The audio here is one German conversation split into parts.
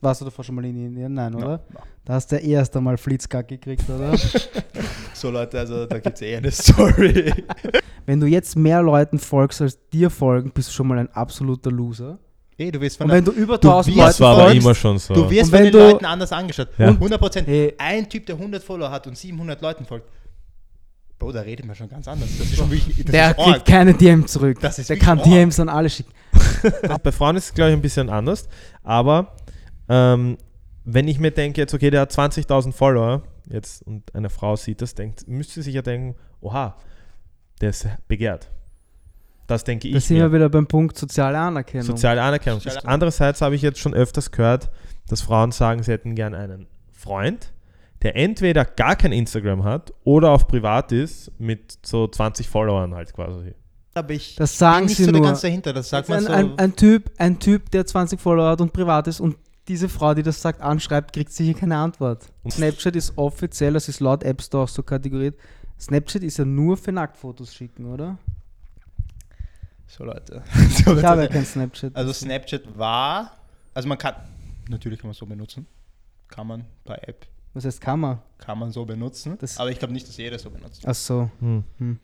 jetzt, warst du davor schon mal in Indien? Nein, oder? No, no. Da hast du ja erst einmal Flitzkack gekriegt, oder? So Leute, also da gibt es eh eine Story. wenn du jetzt mehr Leuten folgst, als dir folgen, bist du schon mal ein absoluter Loser. Ey, du wirst von Und wenn du über Du 1000 wirst Leuten Das war aber folgst, immer schon so. du wirst Und von wenn den du- Leuten anders angeschaut. Ja. 100 Prozent. Hey. Ein Typ, der 100 Follower hat und 700 Leuten folgt. Bro, da redet man schon ganz anders. Das ist schon wirklich, das der ist kriegt arg. keine DM zurück. Das ist der kann arg. DMs an alle schicken. Bei Frauen ist es, glaube ich, ein bisschen anders. Aber ähm, wenn ich mir denke, jetzt, okay, der hat 20.000 Follower jetzt und eine Frau sieht das, denkt, müsste sie sich ja denken, oha, der ist begehrt. Das denke Da ich sind wir wieder beim Punkt soziale Anerkennung. Soziale Anerkennung. Soziale- Andererseits habe ich jetzt schon öfters gehört, dass Frauen sagen, sie hätten gern einen Freund, der entweder gar kein Instagram hat oder auf privat ist mit so 20 Followern halt quasi. Aber ich das sagen bin nicht sie so nur. ganz dahinter. Das sagt man ein, so. ein, ein, typ, ein Typ, der 20 Follower hat und privat ist und diese Frau, die das sagt, anschreibt, kriegt sicher keine Antwort. Und- Snapchat ist offiziell, das ist laut App Store auch so kategoriert. Snapchat ist ja nur für Nacktfotos schicken, oder? so Leute. so, Ich habe ja Leute. kein Snapchat. Also Snapchat war, also man kann, natürlich kann man es so benutzen. Kann man bei App, Was heißt kann man? kann man so benutzen. Das- aber ich glaube nicht, dass jeder so benutzt. Ach so. Hm. Hm.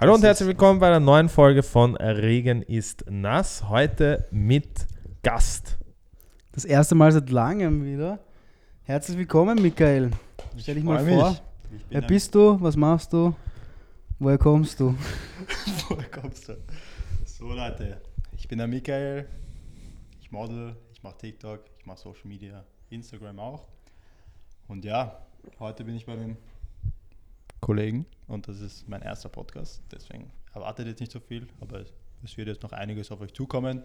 Hallo und herzlich willkommen bei einer neuen Folge von Regen ist nass. Heute mit Gast. Das erste Mal seit langem wieder. Herzlich willkommen, Michael. Stell dich mal vor. mich. Ich bin Wer bist du? Was machst du? Woher kommst du? Woher kommst du? So Leute, ich bin der Michael. Ich model, ich mache TikTok, ich mache Social Media, Instagram auch. Und ja, heute bin ich bei dem Kollegen und das ist mein erster Podcast. Deswegen erwartet jetzt nicht so viel, aber es wird jetzt noch einiges auf euch zukommen,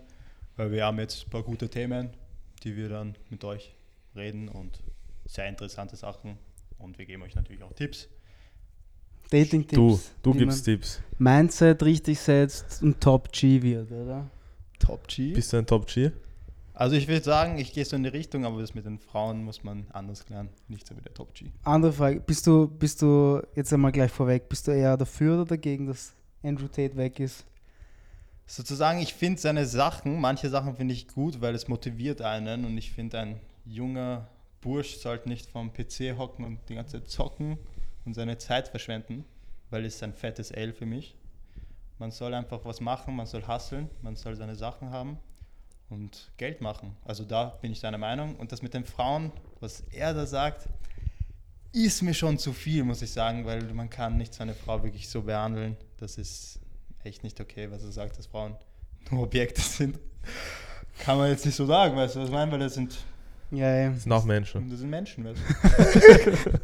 weil wir haben jetzt ein paar gute Themen, die wir dann mit euch reden und sehr interessante Sachen. Und wir geben euch natürlich auch Tipps. Dating-Tipps. Du, du gibst Tipps. Mindset richtig setzt und Top G wird, oder? Top G. Bist du ein Top G? Also ich würde sagen, ich gehe so in die Richtung, aber das mit den Frauen muss man anders klären. Nicht so wie der Top G. Andere Frage, bist du, bist du, jetzt einmal gleich vorweg, bist du eher dafür oder dagegen, dass Andrew Tate weg ist? Sozusagen, ich finde seine Sachen, manche Sachen finde ich gut, weil es motiviert einen und ich finde, ein junger Bursch sollte nicht vom PC hocken und die ganze Zeit zocken und seine Zeit verschwenden, weil es ist ein fettes L für mich. Man soll einfach was machen, man soll hustlen, man soll seine Sachen haben und Geld machen. Also da bin ich seiner Meinung. Und das mit den Frauen, was er da sagt, ist mir schon zu viel, muss ich sagen, weil man kann nicht seine Frau wirklich so behandeln. Das ist echt nicht okay, was er sagt, dass Frauen nur Objekte sind. Kann man jetzt nicht so sagen, weißt du, was ich meine? Weil das sind, Ja, ja. Das sind auch Menschen. das sind Menschen, weißt du.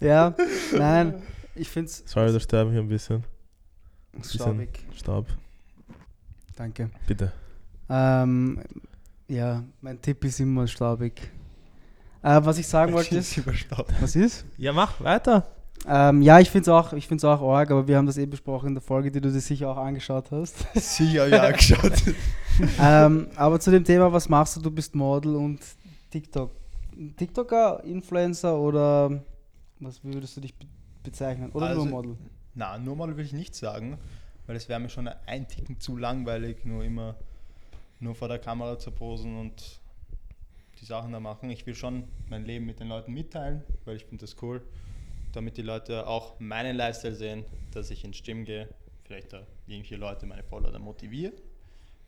Ja, nein, ich finde es Sorry, da sterben hier ein bisschen. bisschen staubig. Staub. Danke. Bitte. Ähm, ja, mein Tipp ist immer staubig. Äh, was ich sagen wollte ist, was ist? Ja, mach weiter. Ähm, ja, ich finde es auch, ich find's auch arg, aber wir haben das eh besprochen in der Folge, die du dir sicher auch angeschaut hast. Sicher, ja, angeschaut. ähm, aber zu dem Thema, was machst du? Du bist Model und TikTok. TikToker, Influencer oder was würdest du dich be bezeichnen? Oder Also- nur Model? Na, nur mal will ich nicht sagen, weil es wäre mir schon ein Ticken zu langweilig, nur immer nur vor der Kamera zu posen und die Sachen da machen. Ich will schon mein Leben mit den Leuten mitteilen, weil ich finde das cool, damit die Leute auch meinen Lifestyle sehen, dass ich ins Gym gehe, vielleicht da irgendwelche Leute, meine Follower motiviere,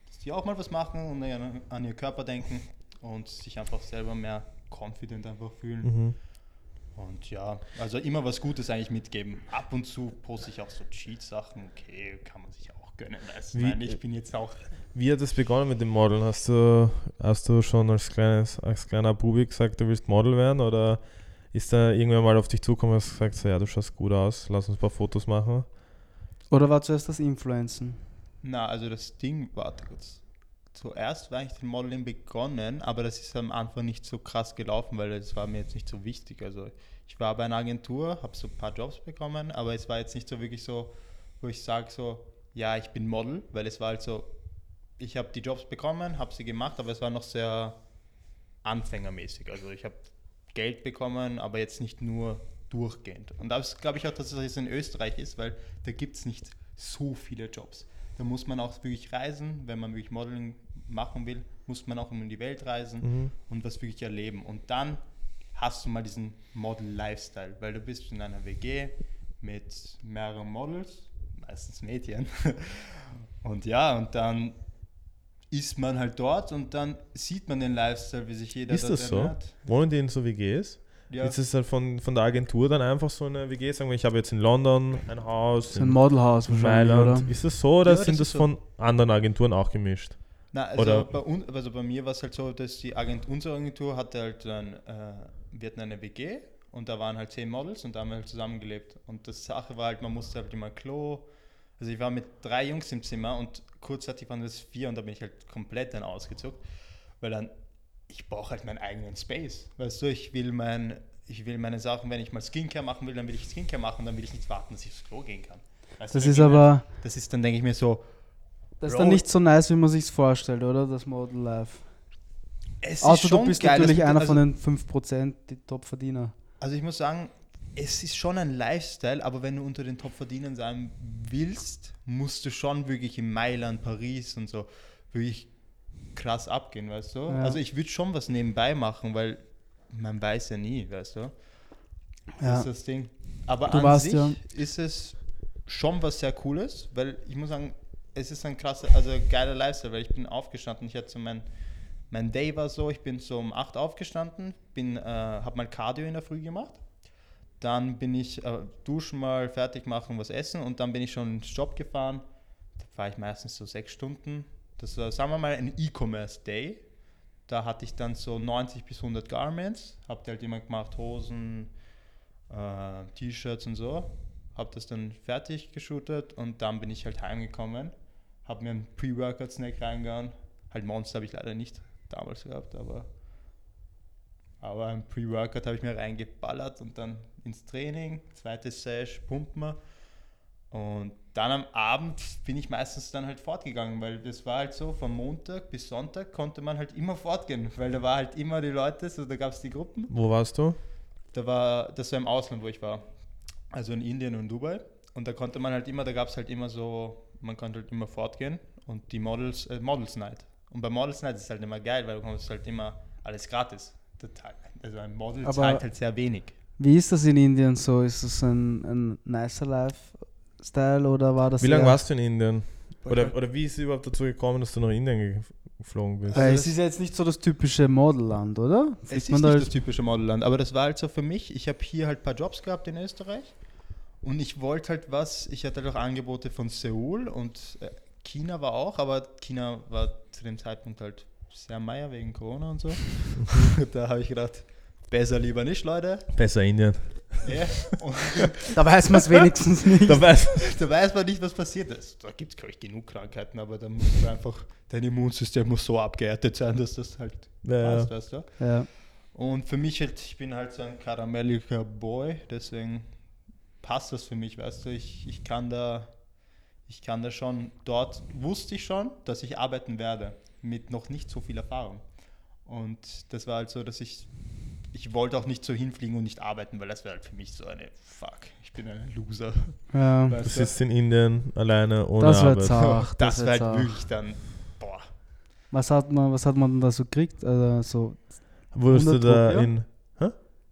dass die auch mal was machen und an, an ihr Körper denken und sich einfach selber mehr confident einfach fühlen. Mhm. Und ja, also immer was Gutes eigentlich mitgeben. Ab und zu poste ich auch so Cheat-Sachen. Okay, kann man sich auch gönnen. Also, Wie- nein, ich bin jetzt auch. Wie hat es begonnen mit dem Modeln? Hast du, hast du schon als, kleines, als kleiner Bubi gesagt, du willst Model werden? Oder ist da irgendwer mal auf dich zugekommen und hast gesagt, so, ja, du schaust gut aus, lass uns ein paar Fotos machen? Oder war zuerst das Influencen? Na, also das Ding, warte kurz. Zuerst war ich den Modeling begonnen, aber das ist am Anfang nicht so krass gelaufen, weil das war mir jetzt nicht so wichtig. Also ich war bei einer Agentur, habe so ein paar Jobs bekommen, aber es war jetzt nicht so wirklich so, wo ich sage so, ja, ich bin Model, weil es war halt so, ich habe die Jobs bekommen, habe sie gemacht, aber es war noch sehr anfängermäßig. Also ich habe Geld bekommen, aber jetzt nicht nur durchgehend. Und das glaube ich auch, dass es in Österreich ist, weil da gibt es nicht so viele Jobs. Da muss man auch wirklich reisen, wenn man wirklich Modeling machen will, muss man auch um die Welt reisen Mhm. und was wirklich erleben. Und dann hast du mal diesen Model-Lifestyle, weil du bist in einer WG mit mehreren Models, meistens Mädchen. Und ja, und dann ist man halt dort und dann sieht man den Lifestyle, wie sich jeder Ist dort das so? ernährt. Wohnen die in so WGs? Ja. Ist es halt von, von der Agentur dann einfach so eine WG? Sagen wir, ich habe jetzt in London ein Haus, So ein in Modelhaus wahrscheinlich, Mailand. oder? Ist das so oder Ja, sind das das so. von anderen Agenturen auch gemischt? Na, also, Oder- bei uns, also bei mir war es halt so, dass die Agent, unsere Agentur hatte halt dann, äh, wir hatten eine WG und da waren halt zehn Models und da haben wir halt zusammengelebt. Und das Sache war halt, man musste halt immer Klo. Also ich war mit drei Jungs im Zimmer und kurzzeitig waren das vier und da bin ich halt komplett dann ausgezuckt, weil dann, ich brauche halt meinen eigenen Space. Weißt du, ich will mein, ich will meine Sachen, wenn ich mal Skincare machen will, dann will ich Skincare machen, dann will ich nicht warten, dass ich aufs Klo gehen kann. Weißt Das ist aber, das ist dann, denke ich mir so, das ist dann nicht so nice, wie man sich's vorstellt, oder? Das Model Life. es ist Außer du bist geil, natürlich einer also- von den 5%, die Top-Verdiener. Also ich muss sagen, es ist schon ein Lifestyle, aber wenn du unter den Top-Verdienern sein willst, musst du schon wirklich in Mailand, Paris und so wirklich krass abgehen, weißt du? Ja. Also ich würde schon was nebenbei machen, weil man weiß ja nie, weißt du? Das Ja. ist das Ding. Aber Du an warst sich ja- ist es schon was sehr Cooles, weil ich muss sagen, es ist ein krasser, also geiler Lifestyle, weil ich bin aufgestanden, ich hatte so mein, mein Day war so, ich bin so um 8 aufgestanden, bin, äh, habe mal Cardio in der Früh gemacht, dann bin ich äh, duschen mal, fertig machen, was essen und dann bin ich schon ins Job gefahren, da war ich meistens so sechs Stunden, das war, sagen wir mal, ein E-Commerce Day, da hatte ich dann so 90 bis 100 Garments, habt halt jemand gemacht, Hosen, äh, T-Shirts und so. Habe das dann fertig geshootet und dann bin ich halt heimgekommen. Habe mir einen Pre-Workout-Snack reingehauen. Halt Monster habe ich leider nicht damals gehabt, aber, aber ein Pre-Workout habe ich mir reingeballert und dann ins Training, zweite Sesh, pumpen wir. Und dann am Abend bin ich meistens dann halt fortgegangen, weil das war halt so, von Montag bis Sonntag konnte man halt immer fortgehen, weil da war halt immer die Leute, so da gab es die Gruppen Wo warst du? da war, das war im Ausland, wo ich war. Also in Indien und Dubai. Und da konnte man halt immer, da gab es halt immer so, man konnte halt immer fortgehen und die Models, äh, Models Night. Und bei Models Night ist es halt immer geil, weil du bekommst halt immer alles gratis. Total. Also ein Model Aber- zahlt halt sehr wenig. Wie ist das in Indien so? Ist das ein, ein nicer Lifestyle oder war das Wie lange warst du in Indien? Oder, oder wie ist es überhaupt dazu gekommen, dass du nach Indien ge- geflogen bist? Weil Also es ist ja jetzt nicht so das typische Modelland, oder? Es Fliegt ist man nicht da das typische Modelland, aber das war halt so für mich. Ich habe hier halt ein paar Jobs gehabt in Österreich und ich wollte halt was. Ich hatte halt auch Angebote von Seoul und äh, China war auch, aber China war zu dem Zeitpunkt halt sehr meier wegen Corona und so. da habe ich gedacht, besser lieber nicht, Leute. Besser Indien. Ja. Und Da weiß man es wenigstens nicht. Da weißt da weiß man nicht, was passiert ist. Da gibt es, glaube ich, genug Krankheiten, aber da muss man einfach, dein Immunsystem muss so abgehärtet sein, dass das halt Ja, passt, weißt du? Ja. Und für mich halt, ich bin halt so ein karamelliger Boy, deswegen passt das für mich, weißt du, ich, ich kann da, ich kann da schon, dort wusste ich schon, dass ich arbeiten werde, mit noch nicht so viel Erfahrung. Und das war halt so, dass ich, ich wollte auch nicht so hinfliegen und nicht arbeiten, weil das wäre halt für mich so eine, fuck, ich bin ein Loser. ja. Du Weißt du? sitzt in Indien alleine ohne Das Arbeit. zart. das wird wäre zart. halt wirklich dann, boah. Was hat man, was hat man denn da so gekriegt? Also so, Wurdest du 100 da Rupia? in.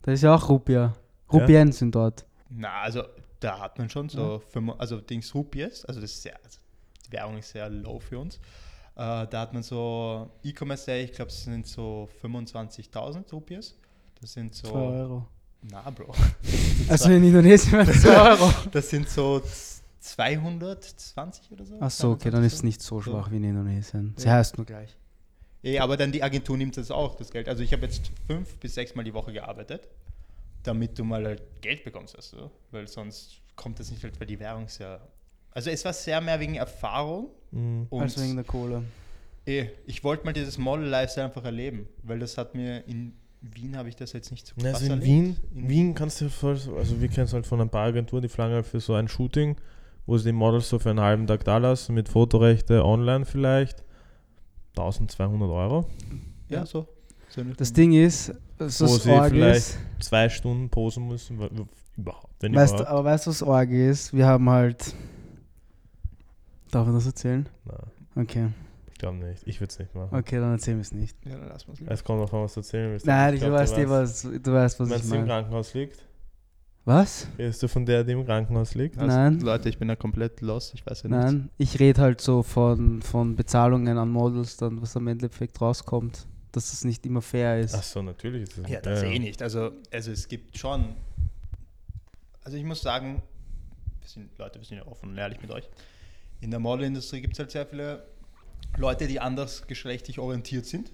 das ist ja auch Rupia. Rupien sind dort. Na, also da hat man schon so, fünf- also Dings Rupies, also das ist sehr, also die Währung ist sehr low für uns. Äh, da hat man so E-Commerce ich glaube, es sind so 25.000 Rupies. Das sind 2 so, Euro. na Bro, Also in Indonesien wären es 2 Euro. das sind so 220 oder so. Ach so, okay, dann ist es 22. nicht so schwach wie in Indonesien. Sie Ja. heißt nur gleich. Eh, aber dann die Agentur nimmt das auch, das Geld. Also ich habe jetzt fünf bis sechs Mal die Woche gearbeitet, damit du mal halt Geld bekommst, du? Weil sonst kommt das nicht halt, weil die Währung sehr... Also es war sehr mehr wegen Erfahrung Mhm. und Als wegen der Kohle. eh, ich wollte mal dieses Model-Lifestyle einfach erleben, weil das hat mir in Wien habe ich das jetzt nicht so krass Also in erlebt. Wien, In- Wien kannst du voll, so- also wir kennen es halt von ein paar Agenturen, die flangen halt für so ein Shooting, wo sie die Models so für einen halben Tag da lassen, mit Fotorechte online vielleicht. 1200 Euro. Ja, so. Das Ding ist, so Wo sie Org vielleicht ist, zwei Stunden posen müssen. Überhaupt. Wenn weißt du, überhaupt. aber weißt du, was Org ist? Wir haben halt. Darf ich das erzählen? Nein, Okay, ich glaube nicht. Ich würde es nicht machen. okay, dann erzählen wir es nicht. Ja, dann lassen wir es lieber. Es kommt noch was du erzählen willst. Nein, Ich du glaub, weißt, eh, was, du weißt, was ich Meinst du, die im meine. Krankenhaus liegt? Was? Redest du von der, die im Krankenhaus liegt? Also, Nein. Leute, ich bin da komplett lost. Ich weiß ja nicht. Nein, ich rede halt so von, von Bezahlungen an Models, dann was am Endeffekt rauskommt, dass das nicht immer fair ist. Ach so, natürlich. Ist es- Ja, das eh nicht. Also, also es gibt schon. Also ich muss sagen, wir sind, Leute, wir sind ja offen und ehrlich mit euch. In der Modelindustrie gibt es halt sehr viele Leute, die anders geschlechtlich orientiert sind.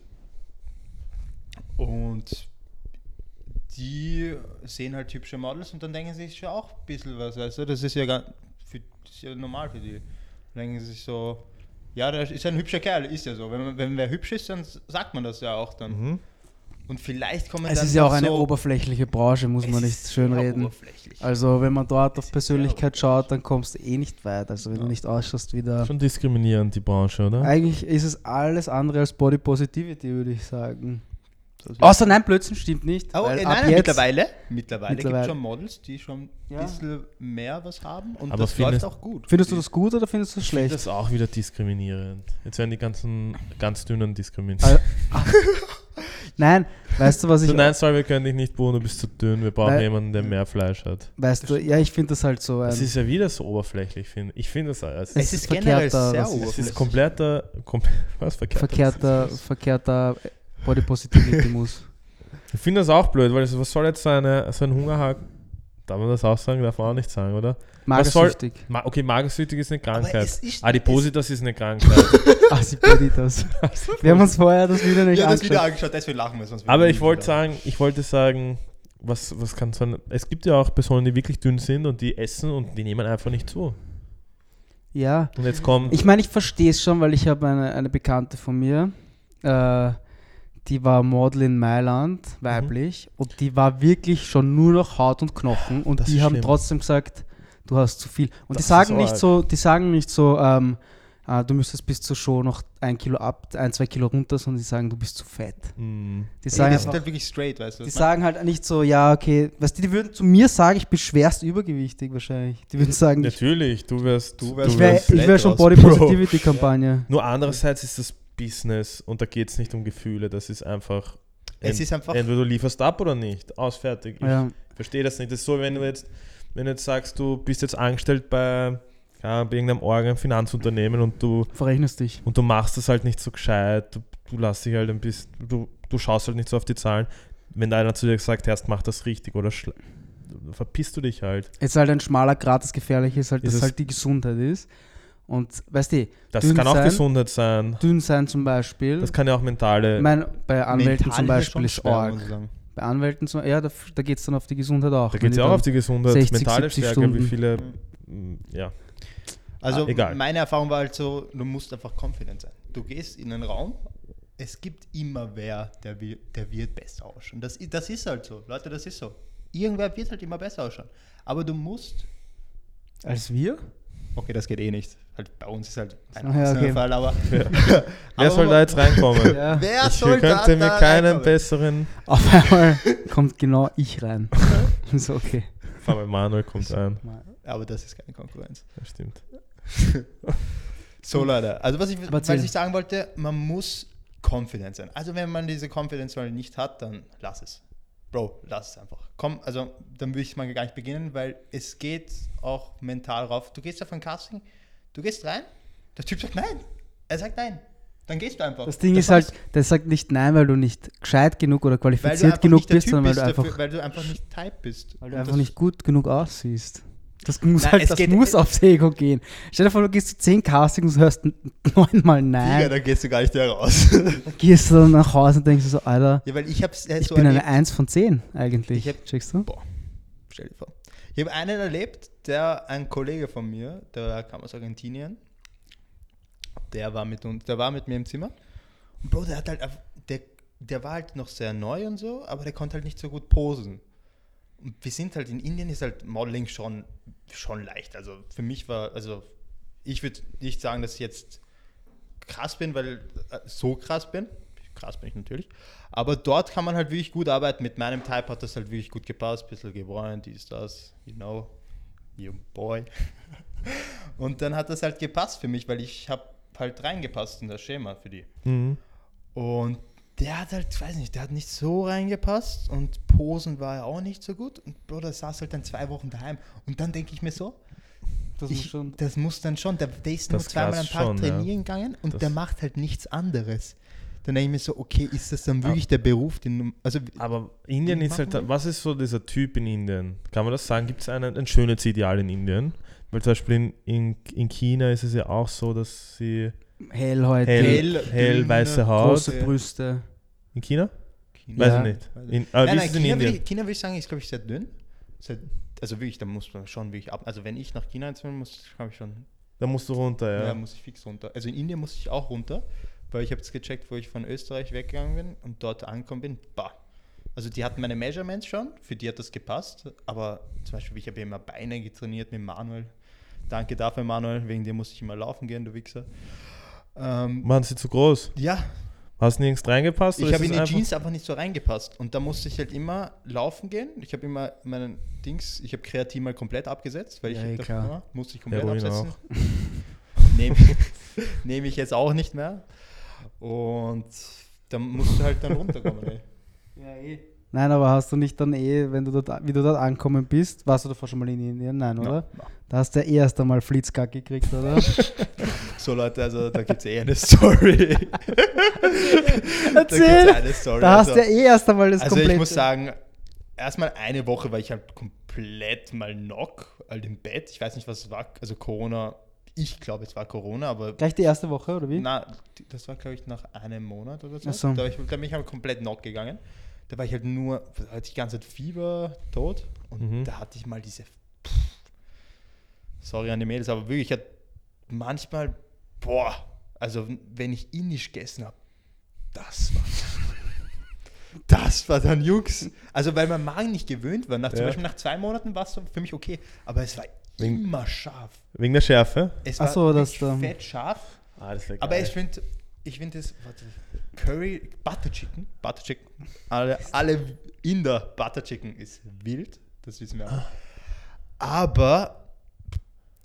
Und die sehen halt hübsche Models und dann denken sie sich ja auch ein bisschen was. Weißt du? Das ist ja, gar, für, ist ja normal für die. Dann denken sie sich so, ja, der ist ein hübscher Kerl, ist ja so. Wenn, wenn wer hübsch ist, dann sagt man das ja auch dann. Mhm. Und vielleicht kommen es dann ist ja auch eine so, oberflächliche Branche, muss man nicht schön reden. Also wenn man dort auf Persönlichkeit schaut, dann kommst du eh nicht weit. Also wenn Ja. du nicht ausschaust wie der... Schon diskriminierend, die Branche, oder? Eigentlich ist es alles andere als Body Positivity, würde ich sagen. Außer nein, Blödsinn stimmt nicht. Oh, weil ab nein, nein, jetzt, mittlerweile, mittlerweile gibt Mittlerweile. es schon Models, die schon ein Ja. bisschen mehr was haben und Aber das findest- läuft auch gut. Findest du das gut oder findest du das Ich finde schlecht? das auch wieder diskriminierend. Jetzt werden die ganzen ganz dünnen diskriminiert. Nein, weißt du, was ich... so, nein, sorry, wir können dich nicht buchen, du bist zu dünn, wir brauchen Weil- jemanden, der mehr Fleisch hat. Weißt du, ja, ich finde das halt so... Das ähm, ist ja wieder so oberflächlich, finde ich. Ich finde das alles. Es es ist ist generell verkehrter sehr Rassismus. Es oberflächlich. ist kompletter, kom was verkehrter? verkehrter, verkehrter Body Positivity muss. Ich finde das auch blöd, weil es, was soll jetzt so, eine, so ein Hungerhaken? Darf man das auch sagen? Darf man auch nicht sagen, oder? Was soll- Magersüchtig. Ma okay, magersüchtig ist eine Aber Krankheit. es ist- Adipositas ist eine Krankheit. Asipoditas. Wir haben uns vorher das wieder nicht Ja, das Video angeschaut. angeschaut, deswegen lachen wir sonst. Aber ich wollte sagen, ich wollte sagen, was, was kann so ein, Es gibt ja auch Personen, die wirklich dünn sind und die essen und die nehmen einfach nicht zu. Ja, Und jetzt kommt. ich meine, ich verstehe es schon, weil ich habe eine, eine Bekannte von mir, äh, die war Model in Mailand, weiblich, und die war wirklich schon nur noch Haut und Knochen und Das die haben schlimm. trotzdem gesagt, du hast zu viel. Und Das die sagen nicht arg. so, die sagen nicht so, ähm, ah, du müsstest bis zur Show noch ein Kilo ab, ein, zwei Kilo runter, sondern die sagen, du bist zu fett. Mm, Die Ey, sagen, sind einfach, halt wirklich straight, weißt du. die ich sagen halt nicht so, ja, okay, weißt du, die würden zu mir sagen, ich bin schwerst übergewichtig wahrscheinlich. Die würden sagen, ich, natürlich, du wirst. Du wärst- ich wäre wärst ich wär schon Body. Positivity Kampagne. Nur andererseits ist das Business und da geht es nicht um Gefühle, das ist einfach. Es ent- ist einfach- Entweder du lieferst ab oder nicht. Aus, fertig. Ich Ja. verstehe das nicht. Das ist so, wenn du jetzt, wenn du jetzt sagst, du bist jetzt angestellt bei, ja, bei irgendeinem Organ Finanzunternehmen und du Verrechnest dich. und du machst das halt nicht so gescheit, du, du lässt dich halt ein bisschen, du, du schaust halt nicht so auf die Zahlen. Wenn da einer zu dir sagt, erst mach das richtig oder verpisst du dich halt. Es ist halt ein schmaler Grad, das Gefährliche ist halt, Ist dass es- halt die Gesundheit ist. Und weißt du, Das Dünn kann auch sein. Gesundheit sein. dünn sein zum Beispiel. Das kann ja auch mentale. ich meine, bei Anwälten Mental zum ist Beispiel ist arg. Bei Anwälten, zum, ja, da, da geht es dann auf die Gesundheit auch. da geht es ja auch auf die Gesundheit, 60, mentale 70 Stärke, wie Stunden. viele. mm, Ja. Also Ah, egal. meine Erfahrung war halt so, du musst einfach confident sein. Du gehst in einen Raum, es gibt immer wer, der, wi- der wird besser ausschauen. Das, das ist halt so, Leute, das ist so. Irgendwer wird halt immer besser ausschauen. Aber du musst, Als wir? okay, das geht eh nicht. Halt bei uns ist halt ein Ah, ja, okay. Fall, aber, Wer aber soll da jetzt reinkommen? Ja. wer Ich soll da, könnte mir da keinen reinkommen? besseren. Auf einmal kommt genau ich rein. so, okay. Vor allem Manuel kommt rein. Aber das ist keine Konkurrenz. Das stimmt. So, Leute. Also, was ich, Aber was ich sagen wollte, man muss confident sein. Also, wenn man diese Confidence mal nicht hat, dann lass es. Bro, lass es einfach. Komm, also, dann würde ich mal gar nicht beginnen, weil es geht auch mental rauf. Du gehst auf ein Casting, du gehst rein, der Typ sagt nein. Er sagt nein. Dann gehst du einfach. Das Ding ist halt, der sagt nicht nein, weil du nicht gescheit genug oder qualifiziert genug bist, sondern weil du einfach, dafür, weil du einfach nicht Type bist. weil du einfach das- nicht gut genug aussiehst. Das muss Nein, halt, das geht- muss aufs Ego gehen. Stell dir vor, du gehst zu 10 Castings und hörst neunmal nein. da gehst du gar nicht mehr raus. Dann gehst du dann nach Hause und denkst so, Alter, ja, weil ich hab's äh, ich so bin eine erlebt. 1 von 10 eigentlich. Ich hab- Checkst du? Boah, stell dir vor. Ich habe einen erlebt, der, ein Kollege von mir, der kam aus Argentinien, der war mit uns, der war mit mir im Zimmer. Und Bro, der hat halt, der, der war halt noch sehr neu und so, aber der konnte halt nicht so gut posen. Und wir sind halt in Indien ist halt Modeling schon, schon leicht. Also für mich war, also ich würde nicht sagen, dass ich jetzt krass bin, weil äh, so krass bin. Krass bin ich natürlich. Aber dort kann man halt wirklich gut arbeiten. Mit meinem Type hat das halt wirklich gut gepasst. Bisschen gebräunt, dies, das, you know, you boy. Und dann hat das halt gepasst für mich, weil ich habe halt reingepasst in das Schema für die. Mhm. Und der hat halt, weiß nicht, der hat nicht so reingepasst und Posen war ja auch nicht so gut. Und Bro, der saß halt dann zwei Wochen daheim. Und dann denke ich mir so, Das muss ich, schon. das muss dann schon, der, der ist nur zweimal am Tag schon, ja. trainieren gegangen und Das- der macht halt nichts anderes. Dann denke ich mir so, okay, ist das dann wirklich der Beruf, den also Aber Indien ist halt, was ist so dieser Typ in Indien? Kann man das sagen? Gibt es ein, ein Schönheitsideal in Indien? Weil zum Beispiel in, in, in China ist es ja auch so, dass sie Hellhäutig, hell, Hell, hell, weiße Haut. große Brüste. In China? China, Weiß Ja. ich nicht. In, aber nein, wie nein, ist es in China, will Indien? ich, China will ich sagen, ist glaube ich sehr dünn. Sehr, also wirklich, da muss man schon wirklich ab. Also wenn ich nach China jetzt will, muss habe ich schon Da musst du runter, Ja. ja. muss ich fix runter. Also in Indien muss ich auch runter, weil ich habe jetzt gecheckt, wo ich von Österreich weggegangen bin und dort angekommen bin. Bah. Also die hatten meine Measurements schon, für die hat das gepasst, aber zum Beispiel, ich habe immer Beine getrainiert mit Manuel. Danke dafür, Manuel, wegen dir musste ich immer laufen gehen, du Wichser. Ähm, Waren sie zu groß? ja, Hast nirgends reingepasst? ich habe in es die einfach- Jeans einfach nicht so reingepasst und da musste ich halt immer laufen gehen. Ich habe immer meinen Dings, ich habe Kreatin mal komplett abgesetzt, weil Ja, ich eh, davor musste ich komplett Heroin absetzen. Nehme nehm ich jetzt auch nicht mehr. Und dann musst du halt dann runterkommen. Ey. Nein, aber hast du nicht dann eh, wenn du dort, wie du dort angekommen bist, warst du davor schon mal in Indien? Nein, oder? Ja. Da hast du ja erst einmal Flitzkack gekriegt, oder? So Leute, also da gibt es eh eine Story. da gibt's Erzähl! eine Story. Da hast also, du ja eh erst einmal das also komplette. ich muss sagen, erstmal eine Woche war ich halt komplett mal knock, halt im Bett. Ich weiß nicht, was es war. Also Corona, ich glaube, es war Corona, aber Gleich die erste Woche, oder wie? Na, das war, glaube ich, nach einem Monat oder so. So. Da, ich, da bin ich halt komplett knock gegangen. Da war ich halt nur, da hatte ich die ganze Zeit Fieber, tot. Und Mhm. da hatte ich mal diese, pff, sorry an die Mädels, aber wirklich, ich hatte manchmal, boah, also wenn ich indisch gegessen habe, das war das war dann Jungs. Also weil mein Magen nicht gewöhnt war. Nach, Zum Ja. Beispiel nach zwei Monaten war es für mich okay. Aber es war Wegen- immer scharf. Wegen der Schärfe? Es war so, das da- fett scharf. Ah, das ist Aber ich finde, ich finde das, warte, Curry, Butter Chicken, Butter Chicken, alle, alle Inder Butter Chicken ist wild, das wissen wir alle. Aber,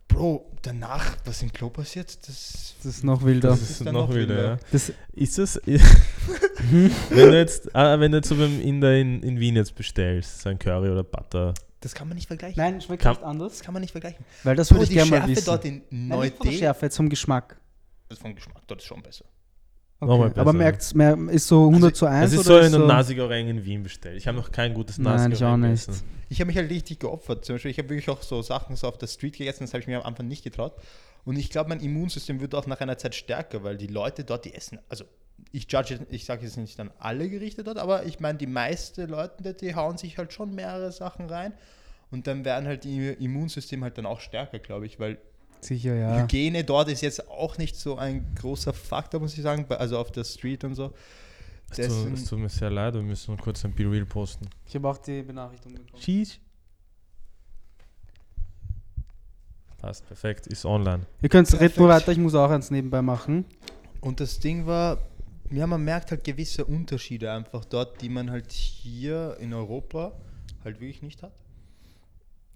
Bro, danach, was im Klo passiert, das, Das ist noch wilder. Das ist ist noch noch wilder, wilder. ja. Das, Ist es, wenn du jetzt, ah, wenn du jetzt so beim Inder in, in Wien jetzt bestellst, so ein Curry oder Butter, das kann man nicht vergleichen. nein, schmeckt Kann- nicht anders. Das kann man nicht vergleichen. Weil das würde ich die gerne mal Schärfe wissen. dort in Nein, nicht von der Schärfe, zum Geschmack. das vom Geschmack dort ist schon besser. Nochmal Okay. Aber besser, merkt's, mehr, ist so 100 zu 1 es ist oder so ist ein so Nasigoreng in Wien bestellt. Ich habe noch kein gutes Nein, ich auch Nasigoreng nicht. gegessen. Ich habe mich halt richtig geopfert. Zum Beispiel, ich habe wirklich auch so Sachen so auf der Street gegessen, das habe ich mir am Anfang nicht getraut. Und ich glaube, mein Immunsystem wird auch nach einer Zeit stärker, weil die Leute dort, die essen, also ich judge, ich sage jetzt nicht dann alle Gerichte dort, aber ich meine, die meisten Leute, die hauen sich halt schon mehrere Sachen rein. Und dann werden halt die Immunsystem halt dann auch stärker, glaube ich, weil Sicher, ja. Hygiene dort ist jetzt auch nicht so ein großer Faktor, muss ich sagen, also auf der Street und so. Es tut, es tut mir sehr leid, wir müssen kurz ein Be Real posten. Ich habe auch die Benachrichtigung bekommen. Cheese. Passt, perfekt, ist online. Ihr könnt nur Perfekt. weiter, ich muss auch eins nebenbei machen. Und das Ding war, ja, man merkt halt gewisse Unterschiede einfach dort, die man halt hier in Europa halt wirklich nicht hat.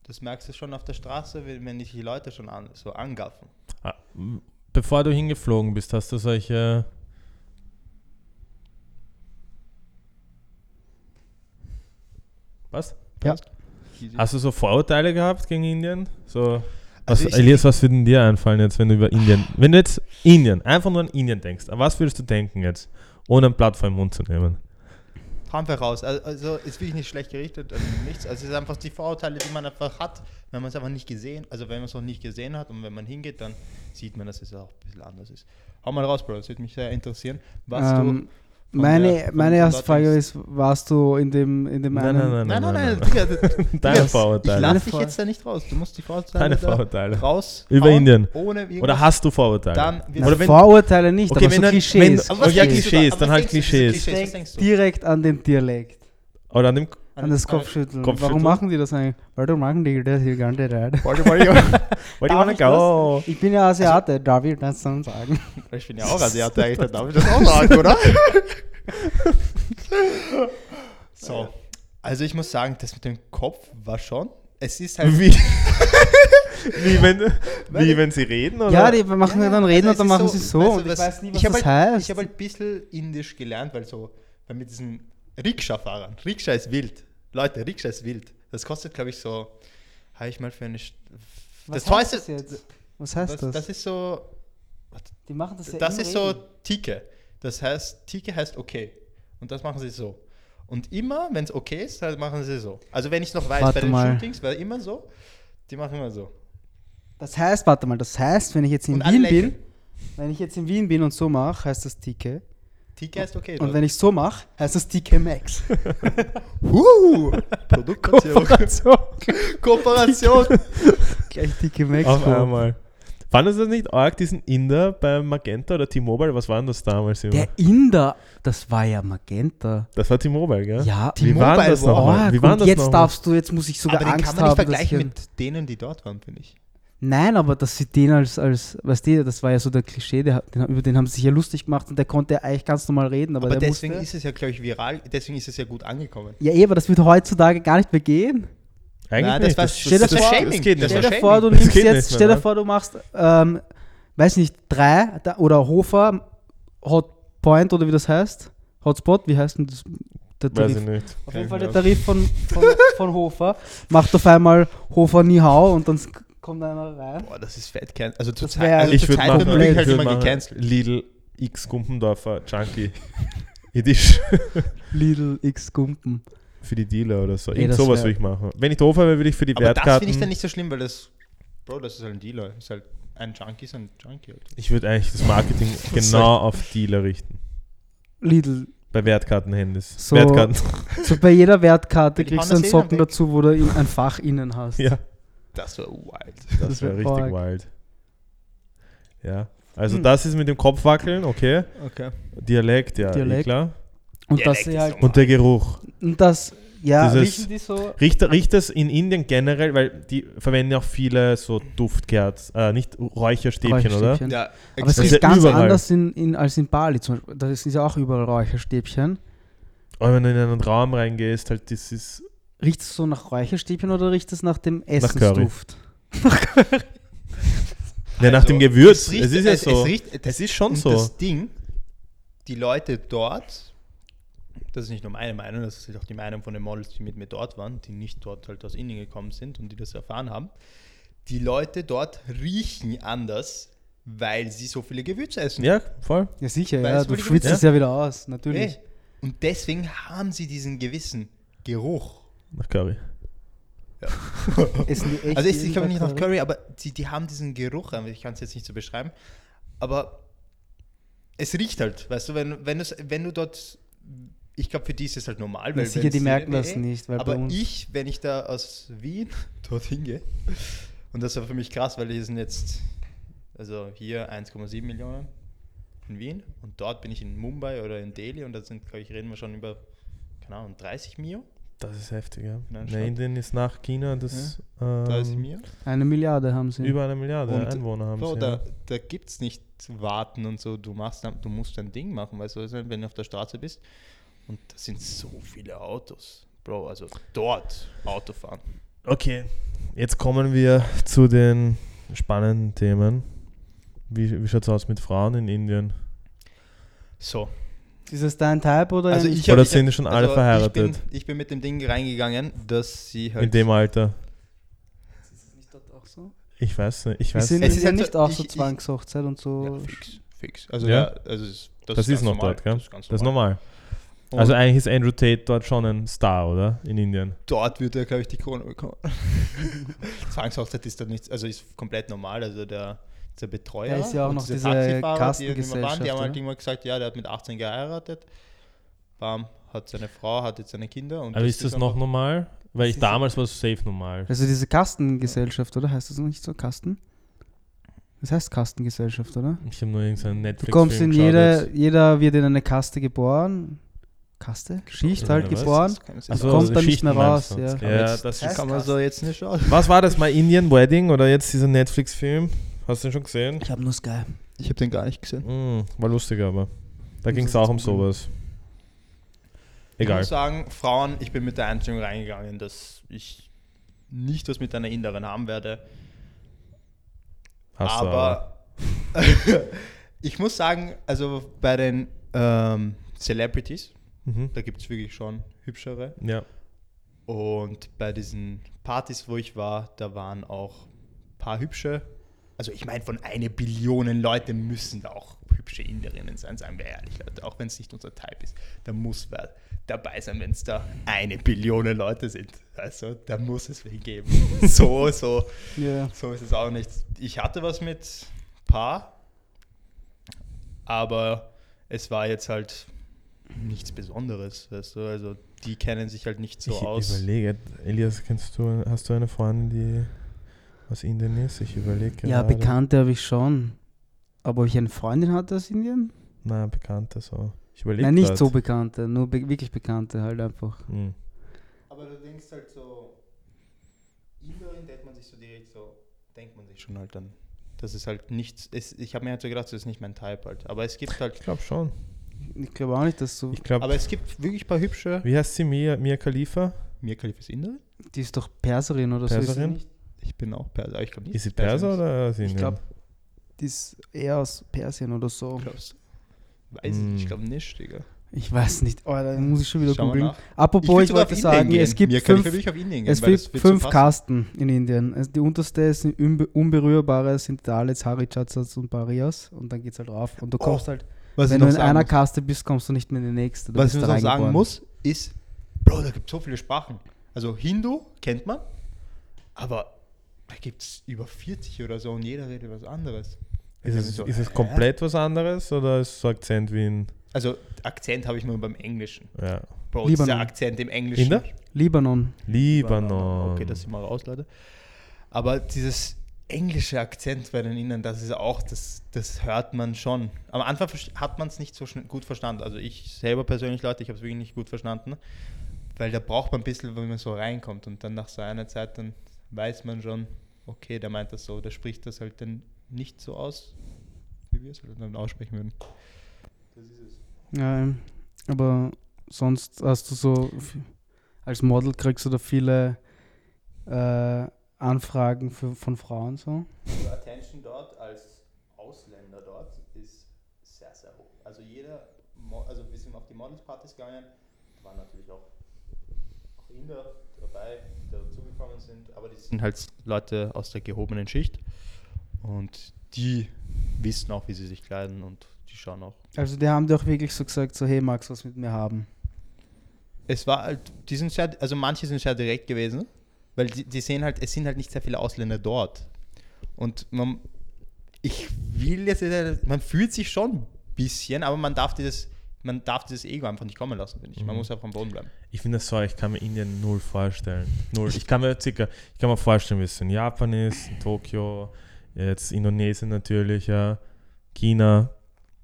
Das merkst du schon auf der Straße, wenn dich die Leute schon an, so angaffen. Ah, bevor du hingeflogen bist, hast du solche. Was? Ja. Hast du so Vorurteile gehabt gegen Indien? So, Also ich- Elias, was würde denn dir einfallen jetzt, wenn du über Indien, wenn du jetzt Indien, einfach nur an Indien denkst, an was würdest du denken jetzt, ohne ein Blatt vor den Mund zu nehmen? Einfach raus. Also, also ist wirklich nicht schlecht gerichtet, also nichts. Also es ist einfach die Vorurteile, die man einfach hat, wenn man es einfach nicht gesehen, also wenn man es noch nicht gesehen hat und wenn man hingeht, dann sieht man, dass es auch ein bisschen anders ist. Hau mal raus, Bro, das würde mich sehr interessieren, was Ähm, du. Meine der- meine erste Frage ist, warst du in dem, in dem Nein, einen... nein, Nein, nein, nein, nein. Das- Deine Digga, Ich Vorurteile. lasse dich jetzt da nicht raus. Du musst die Vorurteile Deine Vorurteile. raus. Über Indien. Oder hast du Vorurteile? Dann wird- Oder wenn, Vorurteile nicht, Okay, aber wenn so Klischees. wenn- Aber du Klischees, da? dann halt? Klischees. Du? direkt an den Dialekt. oder an dem, An das Kopfschütteln. Kopfschütteln. Warum machen die das eigentlich? Warum machen die das hier gar nicht? Warte, warte, wanna ich go? Ich bin ja Asiate, darf ich das dann sagen? Ich bin ja auch Asiate, eigentlich, dann darf ich das auch sagen, oder? so. Also ich muss sagen, das mit dem Kopf war schon. Es ist halt. Wie, wie, wenn, wie wenn sie reden? Oder? Ja, die machen ja, dann reden also und dann machen so- sie so. du, und ich weiß nie, was ich das halt, heißt. Ich habe halt ein bisschen Indisch gelernt, weil so, weil mit diesen Rikscha-Fahrern, Rikscha ist wild. Leute, Rikscha ist wild. Das kostet, glaube ich, so, habe ich mal für eine. St- was das heißt das jetzt? Was heißt Das, das? das ist so, die machen das ja das ist so. Tike. Das heißt, Tike heißt okay. Und das machen sie so. Und immer, wenn es okay ist, dann machen sie so. Also wenn ich noch weiß, Warte bei den mal. Shootings war immer so, die machen immer so. Das heißt, warte mal, das heißt, wenn ich jetzt in Und Wien bin, wenn ich jetzt in Wien bin und so mache, heißt das Tike. Tike heißt okay. Und wenn ich so mache, heißt das Tike Max. uh, Produktion. Kooperation. Gleich Tike Max. Auf Bro. einmal. Fandest du das nicht arg, diesen Inder bei Magenta oder T-Mobile? Was war denn das damals immer? Der Inder, das war ja Magenta. das war T-Mobile, gell? Ja, T-Mobile war nochmal? Arg. Wie war und das jetzt nochmal? darfst du, jetzt muss ich sogar Aber den Angst kann man nicht haben. vergleichen ich- mit denen, die dort waren, finde ich. Nein, aber dass sie den als, als, weißt du, das war ja so der Klischee, der, den, über den haben sie sich ja lustig gemacht und der konnte ja eigentlich ganz normal reden, aber, Aber, der deswegen musste, ist es ja, glaube ich, viral, deswegen ist es ja gut angekommen. Ja, eh, aber das wird heutzutage gar nicht mehr gehen. Eigentlich Nein, das nicht. war- Stell dir das, vor- das Shaming. geht nicht. Das Stell war dir mehr. vor, du Das nimmst jetzt, stell dir ne? vor, du machst, ähm, weiß nicht, drei da, oder Hofer, Hotpoint oder wie das heißt, Hotspot, wie heißt denn das? Der Weiß Tarif? ich nicht. Auf jeden Fall der Tarif von, von, von Hofer macht auf einmal Hofer Nihau und dann kommt einer rein. Boah, das ist fett Also zur Zeit, also Ich zur würde Zeit machen, wird man komplett- wirklich halt ich würd immer gecancelt. Lidl X Gumpendorfer Junkie. Edition. Lidl X Gumpen. für die Dealer oder so. Irgend sowas würde ich machen. Wenn ich drauf wäre, würde ich für die Aber das finde Wertkarten. ich dann nicht so schlimm, weil das, Bro, das ist halt ein Dealer. Ist halt ein Junkie, ist ein Junkie. Halt. ich würde eigentlich das Marketing genau auf Dealer richten. Lidl. Bei Wertkartenhandys. So- Wertkarten. So bei jeder Wertkarte kriegst du einen Socken dazu, wo du in- ein Fach innen hast. ja, Das war wild. das, Das wäre wär richtig wild. Ja. Also Hm. das ist mit dem Kopf wackeln, okay. Okay. Dialekt, ja, eh Dialekt. klar. Und Dialekt ist halt, Und der Geruch. und das, ja, Dieses- riechen die so, Riecht, riecht das in Indien generell, weil die verwenden ja auch viele so Duftkerzen, äh, nicht Räucherstäbchen, oder? Räucherstäbchen. Ja, Aber es Das ist riecht ja ganz überall. anders in, in, als in Bali. Zum Beispiel. Da ist ja auch überall Räucherstäbchen. Aber wenn du in einen Raum reingehst, halt, das ist. Riecht es so nach Räucherstäbchen oder riecht es nach dem Curry. Essensduft? Ja, nach Also, dem Gewürz. Es, riecht, es ist ja es, so. Es, riecht, es ist schon so. Das Ding, die Leute dort, das ist nicht nur meine Meinung, das ist auch die Meinung von den Models, die mit mir dort waren, die nicht dort halt aus Indien gekommen sind und die das erfahren haben. Die Leute dort riechen anders, weil sie so viele Gewürze essen. ja, voll. Ja, sicher, Weil ja. Du schwitzt es ja wieder aus, natürlich. Ey, Und deswegen haben sie diesen gewissen Geruch. Nach Curry. Essen die echt Also ich, ich glaube nicht nach Curry? Curry, aber die, die haben diesen Geruch, ich kann es jetzt nicht so beschreiben. Aber es riecht halt, weißt du, wenn, wenn, es, wenn du dort, ich glaube für die ist es halt normal. Ja, Weil sicher, wenn die merken nee, das nicht, weil bei aber uns- ich, wenn ich da aus Wien dorthin gehe, und das war für mich krass, weil hier sind jetzt, also hier 1,7 Millionen in Wien und dort bin ich in Mumbai oder in Delhi und da sind, glaube ich, reden wir schon über, keine Ahnung, 30 Mio. Das ist heftig, ja. In Ne, Stadt. Indien ist nach China das 30 ähm, Mio. Eine Milliarde haben sie. über eine Milliarde Und Einwohner haben So, sie. da, ja. da gibt es nicht warten und so. Du, machst, dann- du musst dein Ding machen, weißt du, was ich meine? wenn du auf der Straße bist. Und da sind so viele Autos. Bro, also dort Autofahren. Okay, jetzt kommen wir zu den spannenden Themen. Wie, wie schaut es aus mit Frauen in Indien? So. Ist es dein Type oder? Also ich Oder hab- sind schon alle Ich verheiratet? bin, ich bin mit dem Ding reingegangen, dass sie halt. In dem Alter? Ist es nicht dort auch so? Ich weiß nicht. Ich weiß sind Es nicht. ist ja halt so- nicht auch ich- so ich- Zwangshochzeit und so. ja, fix, fix. Also Ja? ja, also es- das, Das ist ganz noch normal. dort, gell? Das ist, ganz Das ist normal. Und Also eigentlich ist Andrew Tate dort schon ein Star, oder? In Indien. dort wird er, glaube ich, die Krone bekommen. Zwangshochzeit ist dann nichts, also ist komplett normal. Also der, der Betreuer Da ist ja auch und noch diese diese Taxifahrer, die haben Kastengesellschaft, halt immer gesagt, ja, der hat mit 18 geheiratet, bam, hat seine Frau, hat jetzt seine Kinder. Und Aber ist das noch normal? Weil ich damals war es safe normal. Also diese Kastengesellschaft, oder? Heißt das noch nicht so? Kasten? Das heißt Kastengesellschaft, oder? Ich habe nur irgendeinen Du Netflix kommst in geschaut jede, jetzt. jeder wird in eine Kaste geboren Kaste? Schicht halt geboren. Das kann man sich Ach so, kommt also dann nicht mehr raus, du? ja. Das kann man so jetzt nicht schauen. Was war das mal? Indian Wedding oder jetzt dieser Netflix-Film? Hast du den schon gesehen? Ich habe nur Sky. Ich habe den gar nicht gesehen. Mm, war lustig, aber da ging es auch um sowas. Ich Egal. muss sagen, Frauen, ich bin mit der Einstellung reingegangen, dass ich nicht was mit einer Inderin haben werde. Hast du aber ich muss sagen, also bei den ähm, Celebrities, Mhm. da gibt es wirklich schon hübschere. Ja. Und bei diesen Partys, wo ich war, da waren auch ein paar hübsche. Also ich meine, von eine Billion Leute müssen da auch hübsche Inderinnen sein, seien wir ehrlich, Leute. Auch wenn es nicht unser Type ist. Da muss wer dabei sein, wenn es da eine Billion Leute sind. Also da muss es wen geben. so, so, Ja. so ist es auch nicht. Ich hatte was mit Paar, aber es war jetzt halt nichts Besonderes. Weißt du? Also die kennen sich halt nicht so ich aus. überlege, Elias, kennst du, hast du eine Freundin, die aus Indien ist? Ich überlege Ja. Bekannte habe ich schon. Aber ob ich eine Freundin hatte aus Indien? Nein, Bekannte so. Ich überlege Nein, nicht grad. so Bekannte, nur be wirklich Bekannte halt einfach. Hm. Aber du denkst halt so, Inderin denkt man sich so direkt so, denkt man sich schon halt dann. Das ist halt nichts, es, ich habe mir halt so gedacht, das ist nicht mein Type halt. Aber es gibt halt, Ich glaube schon. Ich glaube auch nicht, dass du. Ich glaube, aber es gibt wirklich ein paar hübsche. wie heißt sie? Mia, Mia Khalifa? Mir Khalifa ist Inderin? Die ist doch Perserin oder so. Ist sie Perserin? Ich bin auch Perser, ich glaube nicht. Ist sie Perser ist. oder aus Ich glaube, die ist eher aus Persien oder so. Glaubst du? Weiß ich Hm. nicht, ich glaube nicht, Digga. Ich weiß nicht. Oh, da muss ich schon wieder Schau mal googeln. Apropos, ich, sogar wollte sagen, gehen. es gibt Mir fünf, will ich auf Indien gehen, es gibt fünf. Kasten in Indien. Also die unterste sind unbe unberührbare, sind Dalits, Harichatsas und Parias. Und dann geht's halt rauf. Und du kommst halt, Was wenn ich du in einer muss- Kaste bist, kommst du nicht mehr in die nächste. Du Was ich noch sagen muss, ist, Bro, da gibt es so viele Sprachen. Also Hindu kennt man, aber da gibt es über 40 oder so und jeder redet was anderes. Ist es, so, ist es hä? komplett was anderes oder ist so Akzent wie in. Also Akzent habe ich nur beim Englischen. Ja. Bro, Libanon. dieser Akzent im Englischen. Inder? Libanon. Libanon. Okay, das sind wir raus, Leute. Aber dieses englische Akzent bei den Indern, das ist auch, das, das hört man schon. Am Anfang hat man es nicht so gut verstanden. Also ich selber persönlich, Leute, ich habe es wirklich nicht gut verstanden, weil da braucht man ein bisschen, wenn man so reinkommt und dann nach so einer Zeit, dann weiß man schon, okay, der meint das so, der spricht das halt dann nicht so aus, wie wir es halt dann aussprechen würden. Das ist es. Ja, ähm, aber sonst hast du so, als Model kriegst du da viele äh, Anfragen für, von Frauen so. Die Attention dort als Ausländer dort ist sehr, sehr hoch. Also jeder, Mo- also wir sind auf die Models-Partys gegangen, da waren natürlich auch, auch Inder dabei, die dazugekommen sind, aber die sind halt Leute aus der gehobenen Schicht und die wissen auch, wie sie sich kleiden und die schauen auch. Also die haben auch wirklich so gesagt, so hey, magst du was mit mir haben? Es war halt, die sind sehr, also manche sind sehr direkt gewesen, weil die, die sehen halt, es sind halt nicht sehr viele Ausländer dort. Und man, ich will jetzt, man fühlt sich schon ein bisschen, aber man darf dieses, man darf dieses Ego einfach nicht kommen lassen, finde ich. Man Mhm. muss einfach am Boden bleiben. Ich finde das so, ich kann mir Indien null vorstellen. Null. Ich kann mir circa, ich kann mir vorstellen, wie es in Japan ist, in Tokio, jetzt Indonesien natürlich, ja, China,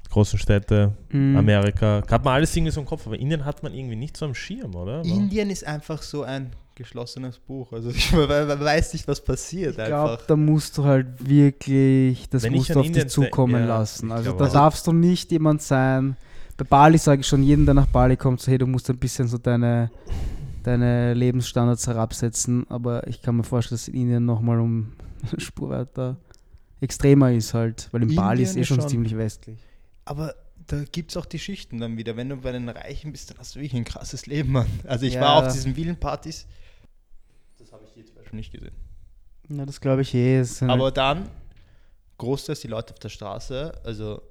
großen Städte, Mhm. Amerika. Hat man alles irgendwie so im Kopf, aber Indien hat man irgendwie nicht so am Schirm, oder? Indien ist einfach so ein geschlossenes Buch. Also ich, man, man weiß nicht, was passiert Ich glaube, einfach. da musst du halt wirklich, das Wenn musst du auf Indien dich zukommen ja, lassen. Also da auch. darfst du nicht jemand sein. Bei Bali sage ich schon, jeden, der nach Bali kommt, so hey, du musst ein bisschen so deine, deine Lebensstandards herabsetzen. Aber ich kann mir vorstellen, dass in Indien nochmal um eine Spur weiter extremer ist halt. Weil in Bali ist Indien eh schon schon- ziemlich westlich. Aber da gibt es auch die Schichten dann wieder. Wenn du bei den Reichen bist, dann hast du wirklich ein krasses Leben, Mann. Also ich Ja. war auf diesen vielen Partys. Das habe ich hier zum Beispiel nicht gesehen. Ja, das glaube ich eh. Aber dann, großteils die Leute auf der Straße, also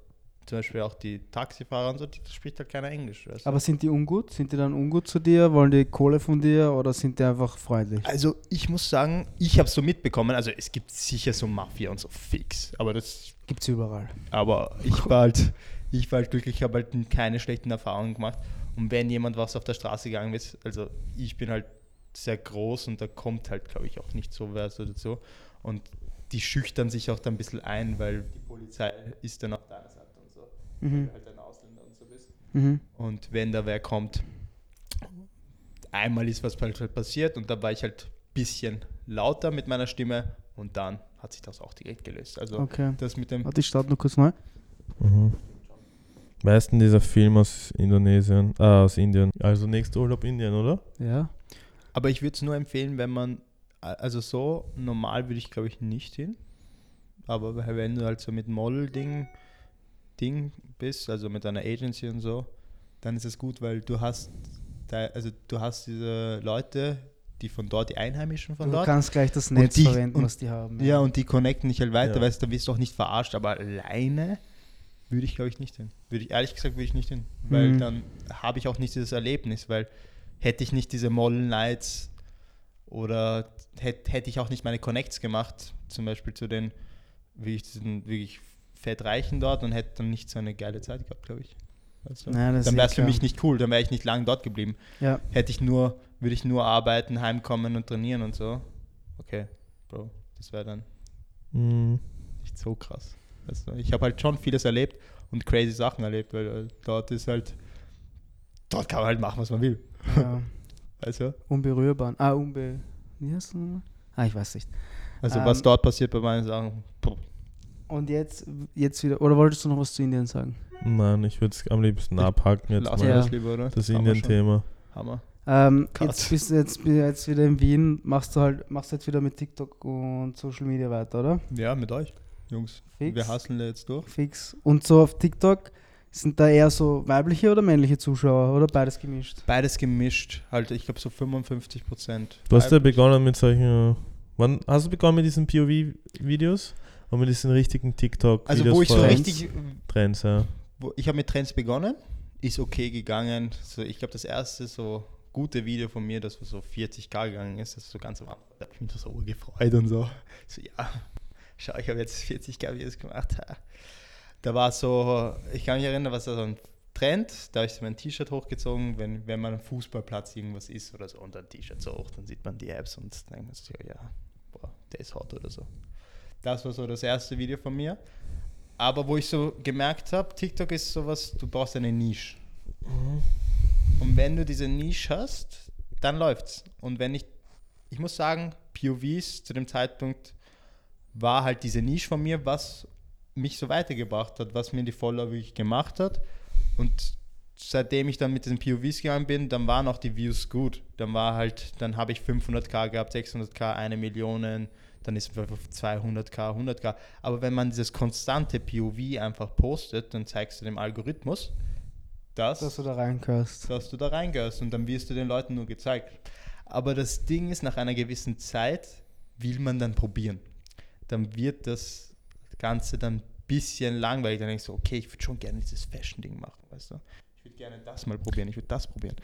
zum Beispiel auch die Taxifahrer und so, die das spricht halt keiner Englisch. Weißt du? Aber sind die ungut? Sind die dann ungut zu dir? Wollen die Kohle von dir oder sind die einfach freundlich? also ich muss sagen, ich habe so mitbekommen, also es gibt sicher so Mafia und so fix, aber das, Gibt's überall. aber ich war halt, ich war halt glücklich, ich habe halt keine schlechten Erfahrungen gemacht. Und wenn jemand was auf der Straße gegangen ist, also ich bin halt sehr groß und da kommt halt, glaube ich, auch nicht so wer so dazu. Und die schüchtern sich auch dann ein bisschen ein, weil die Polizei ist dann auf deiner Mhm. du halt ein Ausländer und so bist. Mhm. Und wenn da wer kommt, einmal ist was halt passiert und da war ich halt ein bisschen lauter mit meiner Stimme und dann hat sich das auch direkt gelöst. Also Okay. das mit dem Warte, ich starte noch kurz neu. Mhm. Meisten dieser Film aus Indonesien, äh, aus Indien. Also nächster Urlaub Indien, oder? Ja. Aber ich würde es nur empfehlen, wenn man, also so normal würde ich glaube ich nicht hin. Aber wenn du halt so mit Model-Ding Ding bist, also mit einer Agency und so, dann ist es gut, weil du hast, da, also du hast diese Leute, die von dort, die Einheimischen von Du dort. kannst gleich das Netz die- verwenden, und- was die haben. Ja, und die connecten dich halt weiter, Ja. weißt du, da wirst du auch nicht verarscht, aber alleine würde ich glaube ich nicht hin. Würde ich, ehrlich gesagt würde ich nicht hin. Weil Mhm. dann habe ich auch nicht dieses Erlebnis, weil hätte ich nicht diese Model Nights oder hätte, hätte ich auch nicht meine Connects gemacht, zum Beispiel zu den wirklich, diesen wirklich fettreichen dort und hätte dann nicht so eine geile Zeit gehabt, glaube ich. Nein, das dann wäre es für klar. mich nicht cool, dann wäre ich nicht lang dort geblieben. Ja. Hätte ich nur, würde ich nur arbeiten, heimkommen und trainieren und so. Okay, Bro, das wäre dann Mhm. nicht so krass. Du? Ich habe halt schon vieles erlebt und crazy Sachen erlebt, weil äh, dort ist halt, dort kann man halt machen, was man will. ja. Du? Unberührbar. Ah, unbe... Wie heißt das nochmal? Ah, ich weiß nicht. Also Ähm, was dort passiert bei meinen Sachen, puh, Und jetzt, jetzt wieder, oder wolltest du noch was zu Indien sagen? Mann, ich würde es am liebsten abhaken jetzt lass mal. Ja. das lieber, oder? Das Indien-Thema. Hammer. Ähm, jetzt bist du jetzt, jetzt wieder in Wien, machst du halt, machst du jetzt wieder mit TikTok und Social Media weiter, oder? Ja, mit euch, Jungs. Fix. Wir hasseln da jetzt durch. Fix. Und so auf TikTok sind da eher so weibliche oder männliche Zuschauer oder beides gemischt? Beides gemischt, halt, ich glaube so 55 Prozent. Du hast ja begonnen mit solchen. Wann hast du begonnen mit diesen POV-Videos? Und mit diesen richtigen TikTok-Videos? Also wo ich so richtig, Trends, ja. wo, ich habe mit Trends begonnen, ist okay gegangen. So, ich glaube, das erste so gute Video von mir, das so 40k gegangen ist, das ist so ganz am Anfang, da habe ich mich so gefreut und so. So, ja, schau, ich habe jetzt 40k Videos gemacht. Da war so, ich kann mich erinnern, was da so ein Trend, da habe ich so mein T-Shirt hochgezogen, wenn, wenn man am Fußballplatz irgendwas ist oder so und ein T-Shirt so hoch, dann sieht man die Apps und denkt man sich, ja, boah, der ist hot oder so. Das war so das erste Video von mir. Aber wo ich so gemerkt habe, TikTok ist sowas, du brauchst eine Nische. Und wenn du diese Nische hast, dann läuft's. Und wenn ich, ich muss sagen, POVs zu dem Zeitpunkt war halt diese Nische von mir, was mich so weitergebracht hat, was mir die Follower wirklich gemacht hat. Und seitdem ich dann mit diesen POVs gegangen bin, dann waren auch die Views gut. Dann war halt, dann habe ich 500k gehabt, 600k, eine Million, dann ist es auf 200k, 100k. Aber wenn man dieses konstante POV einfach postet, dann zeigst du dem Algorithmus, dass, Dass du da reingehörst. dass du da reingehörst und dann wirst du den Leuten nur gezeigt. Aber das Ding ist, nach einer gewissen Zeit will man dann probieren. Dann wird das Ganze dann ein bisschen langweilig. Dann denkst du, okay, ich würde schon gerne dieses Fashion-Ding machen, weißt du? Ich würde gerne das mal probieren, ich würde das probieren.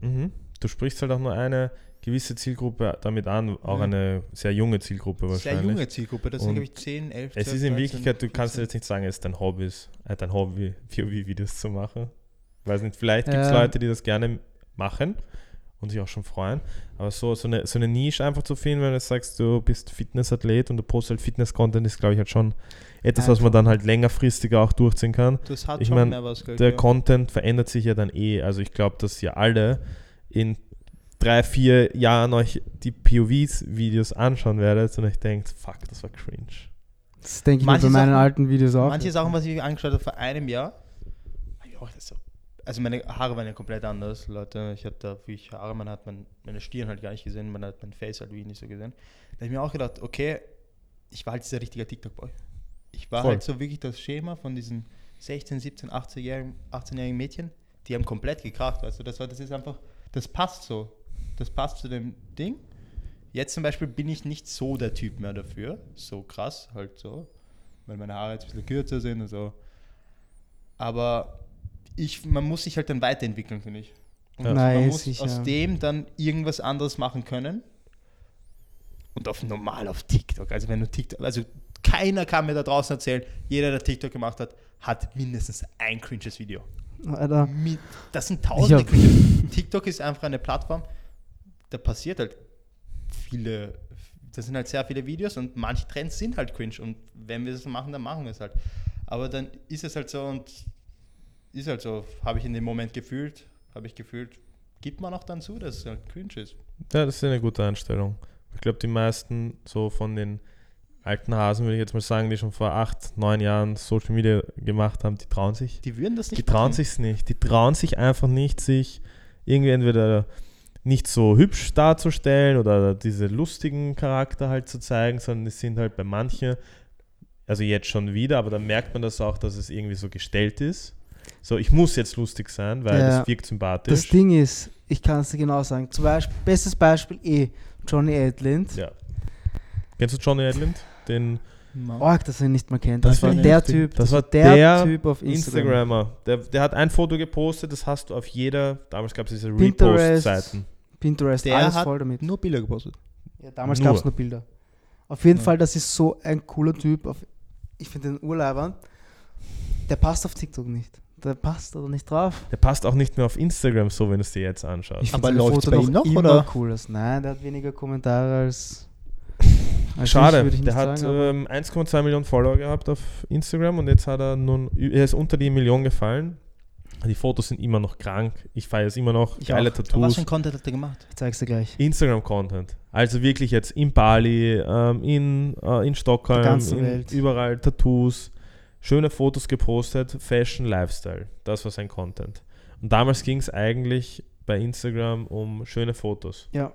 Mhm. Du sprichst halt auch nur eine gewisse Zielgruppe damit an, auch Ja. eine sehr junge Zielgruppe Sehr wahrscheinlich. junge Zielgruppe, das sind, glaube ich, 10, 11, Es 12, ist in 13, Wirklichkeit, du kannst 15. jetzt nicht sagen, es ist dein Hobby, äh, dein Hobby, POV-Videos zu machen. Weiß nicht, vielleicht gibt es Ja. Leute, die das gerne machen und sich auch schon freuen. Aber so, so, eine, so eine Nische einfach zu finden, wenn du sagst, du bist Fitnessathlet und du postest halt Fitness-Content, ist, glaube ich, halt schon etwas, was man Einfach. dann halt längerfristiger auch durchziehen kann. Das hat Ich schon mein, mehr was, Der ja. Content verändert sich ja dann eh. Also ich glaube, dass ihr alle in drei, vier Jahren euch die POVs-Videos anschauen werdet und euch denkt, fuck, das war cringe. Das denke ich mir Manche bei meinen Sachen- alten Videos auch. Manche Sachen, was ich angeschaut habe vor einem Jahr, hab ich auch das so. Also meine Haare waren ja komplett anders, Leute. Ich hatte da wirklich Haare, man hat mein, meine Stirn halt gar nicht gesehen, man hat mein Face halt wie nicht so gesehen. Da habe ich mir auch gedacht, okay, ich war halt dieser richtige TikTok-Boy. Ich war Voll. halt so wirklich das Schema von diesen 16, 17, 18-jährigen 18 Mädchen, die haben komplett gekracht, weißt du. Das, war, das ist einfach, das passt so. Das passt zu dem Ding. Jetzt zum Beispiel bin ich nicht so der Typ mehr dafür. So krass, halt so. Weil meine Haare jetzt ein bisschen kürzer sind und so. Aber ich, man muss sich halt dann weiterentwickeln, finde ich. Und Ja. man muss sicher. aus dem dann irgendwas anderes machen können. Und auf normal auf TikTok. Also wenn du TikTok, also keiner kann mir da draußen erzählen, jeder, der TikTok gemacht hat, hat mindestens ein cringes Video. Alter. Das sind tausende hab- Cringe. TikTok ist einfach eine Plattform, da passiert halt viele, da sind halt sehr viele Videos und manche Trends sind halt cringe und wenn wir das machen, dann machen wir es halt. Aber dann ist es halt so und ist halt so, habe ich in dem Moment gefühlt, habe ich gefühlt, gibt man auch dann zu, dass es halt cringe ist. Ja, das ist eine gute Einstellung. Ich glaube, die meisten so von den alten Hasen, würde ich jetzt mal sagen, die schon vor acht, neun Jahren Social Media gemacht haben, die trauen sich. Die würden das nicht Die trauen sich's nicht. Die trauen sich einfach nicht, sich irgendwie entweder nicht so hübsch darzustellen oder diese lustigen Charakter halt zu zeigen, sondern es sind halt bei manchen, also jetzt schon wieder, aber dann merkt man das auch, dass es irgendwie so gestellt ist. So, ich muss jetzt lustig sein, weil Ja. das wirkt sympathisch. Das Ding ist, ich kann es dir genau sagen. Zum Beispiel, bestes Beispiel eh, Johnny Edlind. ja. Kennst du Johnny Edlind? Den Org, dass er ihn nicht mal kennt. Das Das, war der heftig. Typ. Das war der, der Typ auf Instagram. Instagrammer. Der, der hat ein Foto gepostet, das hast du auf jeder, damals gab es diese. Repost-Seiten. Pinterest, Der alles hat voll damit. Nur Bilder gepostet. Ja, damals gab es nur Bilder. Auf jeden Ja. Fall, das ist so ein cooler Typ. Auf, ich finde den Urlaubern. Der passt auf TikTok nicht. Der passt da nicht drauf. Der passt auch nicht mehr auf Instagram so, wenn du es dir jetzt anschaust. Ich Aber Foto bei ihm noch, immer oder? cool aus. Nein, der hat weniger Kommentare als. Als Schade, der hat ähm, 1,2 Millionen Follower gehabt auf Instagram und jetzt hat er nun, er ist unter die Million gefallen. Die Fotos sind immer noch krank. Ich feiere es immer noch. Ich Geile auch. Aber was Tattoos. für ein Content hat er gemacht? ich zeig's dir gleich. Instagram-Content. Also wirklich jetzt in Bali, ähm, in, äh, in Stockholm, in, überall Tattoos, schöne Fotos gepostet, Fashion, Lifestyle. Das war sein Content. Und damals ging es eigentlich bei Instagram um schöne Fotos, Ja,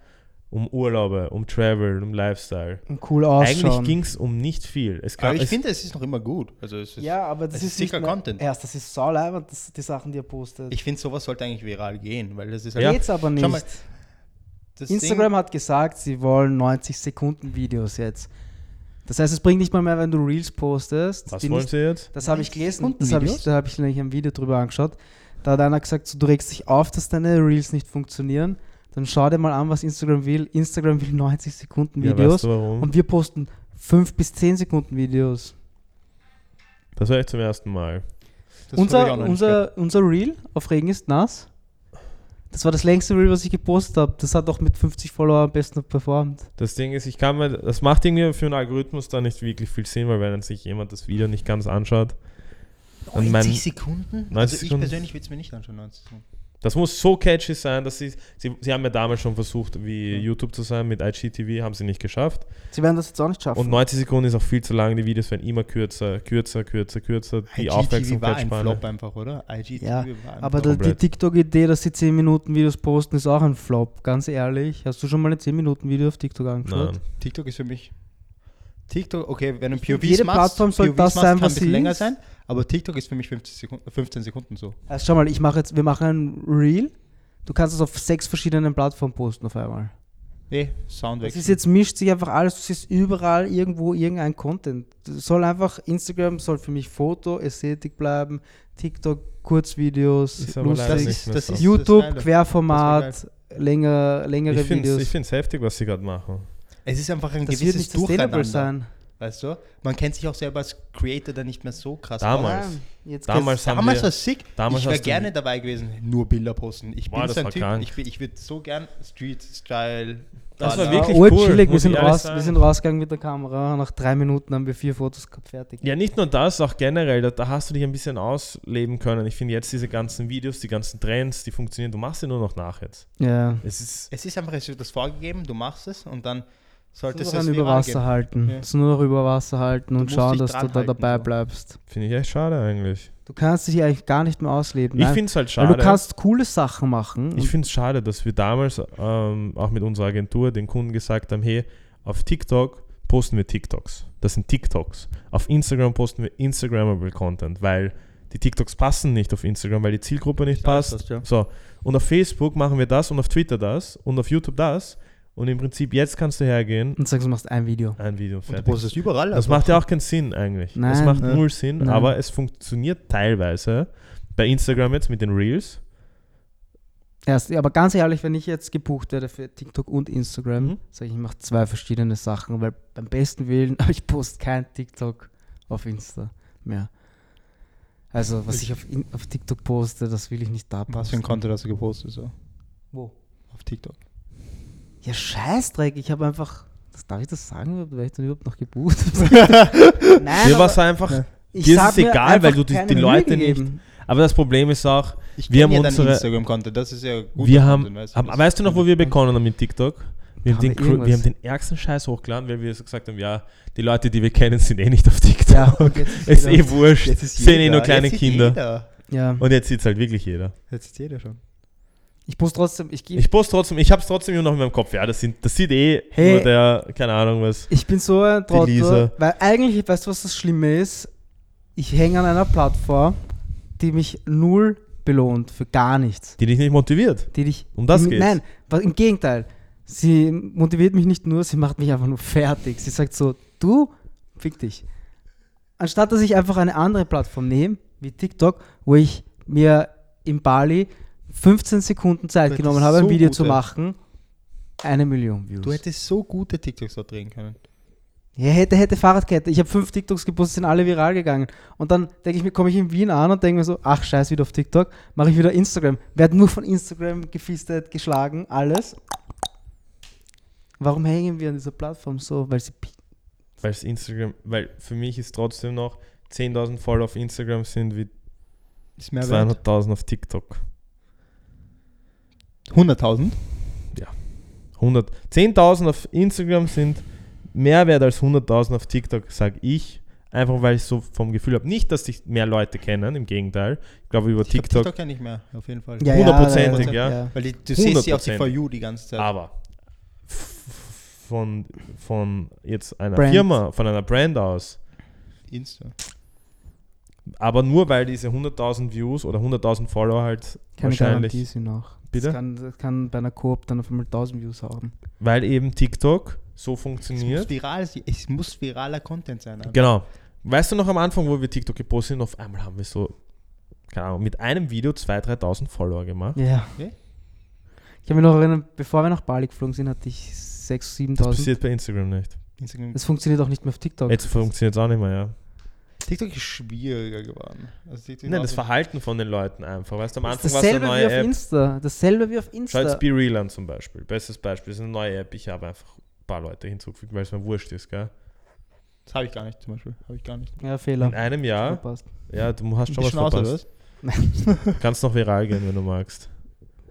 um Urlaube, um Travel, um Lifestyle. und cool ausschauen. Eigentlich ging es um nicht viel. Es Aber ich es, finde, es ist noch immer gut. Also es ist, Ja, aber das es ist, sicher Content. Erst, das ist sauleibend, das die Sachen, die er postet. Ich finde, sowas sollte eigentlich viral gehen, weil das ist Ja. Geht's aber nicht. mal, das Instagram hat gesagt, sie wollen 90 Sekunden Videos jetzt. Das heißt, es bringt nicht mal mehr, wenn du Reels postest. was wollen nicht, sie jetzt? das habe ich 90 gelesen. Das habe ich, da habe ich nämlich ein Video drüber angeschaut. Da hat einer gesagt, so, du regst dich auf, dass deine Reels nicht funktionieren. Dann schau dir mal an, was Instagram will. Instagram will 90 Sekunden Ja, Videos weißt du warum? und wir posten 5 bis 10 Sekunden Videos. das war ich zum ersten Mal. Das unser, unser, unser Reel auf Regen ist nass. Das war das längste Reel, was ich gepostet habe. Das hat auch mit 50 Follower am besten performt. Das Ding ist, ich kann mir, das macht irgendwie für einen Algorithmus da nicht wirklich viel Sinn, weil wenn sich jemand das Video nicht ganz anschaut, Und 90 mein- Sekunden? 90 also ich Sekunden. persönlich will es mir nicht anschauen, 90 Sekunden. Das muss so catchy sein, dass sie, sie, sie haben ja damals schon versucht, wie YouTube zu sein, mit IGTV haben sie nicht geschafft. Sie werden das jetzt auch nicht schaffen. Und 90 Sekunden ist auch viel zu lang, die Videos werden immer kürzer, kürzer, kürzer, kürzer, die IGTV war ein Aufmerksamkeitsspanne. Flop einfach, oder? IGTV Ja, war ein Aber Flop. die. TikTok-Idee, dass sie 10 Minuten Videos posten, ist auch ein Flop. Ganz ehrlich. Hast du schon mal ein 10 Minuten Video auf TikTok angeschaut? Nein. TikTok ist für mich. TikTok, okay, wenn du POVs jede machst, Plattform soll POVs das machst, sein, kann ein was bisschen sie länger ist. sein, aber TikTok ist für mich 50 Sekunden, 15 Sekunden so. Also schau mal, ich mache jetzt, wir machen ein Reel. Du kannst es auf sechs verschiedenen Plattformen posten auf einmal. Eh, Das Soundwechsel. ist jetzt mischt sich einfach alles, du siehst überall irgendwo irgendein Content. Das soll einfach, Instagram soll für mich Foto, Ästhetik bleiben, TikTok, Kurzvideos, Ist lustig, nicht das so. ist- YouTube, Geile. Querformat, länger, längere Ich finde Videos. es ich heftig, was sie gerade machen. es ist einfach ein das wird gewisses nicht sustainable Durcheinander. sein. Weißt du? Man kennt sich auch selber als Creator dann nicht mehr so krass Damals. Nein, jetzt Damals Damals wir, war es sick. damals ich wäre gerne dabei gewesen, nur Bilder posten. Ich Boah, bin das so ein Typ, krank. ich, ich würde so gern Street-Style. Das da- war wirklich Urchillig, cool, wir muss sind, raus, wir sind rausgegangen mit der Kamera. Nach drei Minuten haben wir vier Fotos gehabt, fertig. Ja, nicht nur das, auch generell, da, da hast du dich ein bisschen ausleben können. Ich finde jetzt diese ganzen Videos, die ganzen Trends, die funktionieren, du machst sie nur noch nach jetzt. Ja. Es ist, Es ist einfach, es wird das vorgegeben, du machst es und dann solltest es nur über Wasser gehen. halten. Ja. Nur noch über Wasser halten und schauen, dass du da dabei so. bleibst. finde ich echt schade eigentlich. Du kannst dich eigentlich gar nicht mehr ausleben. Ich Nein, finde es halt weil schade. du kannst coole Sachen machen. Ich finde es schade, dass wir damals ähm, auch mit unserer Agentur den Kunden gesagt haben, hey, auf TikTok posten wir TikToks. Das sind TikToks. Auf Instagram posten wir Instagrammable Content, weil die TikToks passen nicht auf Instagram, weil die Zielgruppe nicht Ich weiß passt. das, ja. So, und auf Facebook machen wir das und auf Twitter das und auf YouTube das. Und im Prinzip jetzt kannst du hergehen, und sagst, du machst ein Video. ein Video Und du fertig. postest überall. Das also- macht ja auch keinen Sinn eigentlich. das Nein. macht Ja. null Sinn, Nein. aber es funktioniert teilweise bei Instagram jetzt mit den Reels. Erst, aber ganz ehrlich, wenn ich jetzt gebucht werde für TikTok und Instagram, Mhm. sage ich, ich mache zwei verschiedene Sachen, weil beim besten Willen, aber ich poste kein TikTok auf Insta mehr. Also, was ich auf, in, auf TikTok poste, das will ich nicht da posten. Was für ein Content hast du gepostet? So? Wo? Auf TikTok. Ja, Scheißdreck, ich habe einfach. Das, darf ich das sagen? Wäre ich dann überhaupt noch gebucht? Nein, war es einfach, Ja. ich dir ist es mir egal, weil du die- die Leute gegeben. Aber das Problem ist auch, Ich Wir haben ja unsere- Instagram-Content, das ist ja gut. wir haben, haben weißt du noch, wo wir begonnen haben mit TikTok? Wir haben, den, wir haben den ärgsten Scheiß hochgeladen, weil wir so gesagt haben, ja, die Leute, die wir kennen, sind eh nicht auf TikTok. Ja, und jetzt ist jeder- eh wurscht. Jetzt ist sind eh jeder, nur kleine jetzt sieht Kinder. Jeder. Ja. Und jetzt sieht es halt wirklich jeder. Jetzt ist jeder schon. Ich muss trotzdem, ich gebe Ich poste trotzdem, ich habe es trotzdem immer noch in meinem Kopf. Ja, das, sind, das sieht eh Hey. nur der, keine Ahnung was. Ich bin so ein. Trottel, weil eigentlich, weißt du, was das Schlimme ist? Ich hänge an einer Plattform, die mich null belohnt für gar nichts. Die dich nicht motiviert. Die dich. Um das geht's. Nein, im Gegenteil. Sie motiviert mich nicht nur, sie macht mich einfach nur fertig. Sie sagt so, du, fick dich. Anstatt dass ich einfach eine andere Plattform nehme, wie TikTok, wo ich mir in Bali 15 Sekunden Zeit genommen habe, ein so Video zu gute- machen, eine Million Views. Du hättest so gute TikToks dort drehen können. Ja, hätte, hätte Fahrradkette. Ich habe fünf TikToks gepostet, sind alle viral gegangen. Und dann denke ich mir, komme ich in Wien an und denke mir so, ach scheiß, wieder auf TikTok, mache ich wieder Instagram. Werde nur von Instagram gefistet, geschlagen, alles. Warum hängen wir an dieser Plattform so? Weil sie Weil es Instagram, weil für mich ist trotzdem noch 10.000 Follower auf Instagram sind wie Ist mehr wert. 200.000 auf TikTok. 100.000? 100, 10.000 auf Instagram sind mehr wert als 100.000 auf TikTok, sage ich. Einfach weil ich so vom Gefühl habe, nicht, dass dich mehr Leute kennen, im Gegenteil. Ich glaube, über Ich glaub, TikTok, TikTok kenne ich mehr, auf jeden Fall. Ja, Hundertprozentig, ja, ja. Weil die, du siehst sie auf die 100%. For You die ganze Zeit. aber von, von jetzt einer Brand. Firma, von einer Brand aus, Insta. aber nur weil diese 100.000 Views oder 100.000 Follower halt Keine wahrscheinlich, Garantie sind auch. Bitte? Das kann, das kann bei einer Coop dann auf einmal 1000 Views haben. weil eben TikTok so Es muss, funktioniert. viral, es muss viraler Content sein. Alter. Genau. Weißt du noch am Anfang, wo wir TikTok gepostet sind, auf einmal haben wir so, keine Ahnung, mit einem Video 2.000, 3.000 Follower gemacht. Ja. Okay. Ich kann mich noch erinnern, bevor wir nach Bali geflogen sind, hatte ich 6.000, Das 7.000. passiert bei Instagram nicht. Instagram. Das funktioniert auch nicht mehr auf TikTok. Jetzt funktioniert es auch nicht mehr, ja. TikTok ist schwieriger geworden. Also TikTok Nein, das Verhalten von den Leuten einfach. Weißt du, am Anfang war es eine dasselbe wie neue auf App. Insta. Dasselbe wie auf Schau Insta. jetzt Be Real an zum Beispiel. Bestes Beispiel. Das ist eine neue App. Ich habe einfach ein paar Leute hinzugefügt, weil es mir wurscht ist, gell? Das habe ich gar nicht zum Beispiel. Habe ich gar nicht. Ja, Fehler. In einem Jahr, Verpasst. ja, du hast schon Die was verpasst. was? Kannst noch viral gehen, wenn du magst.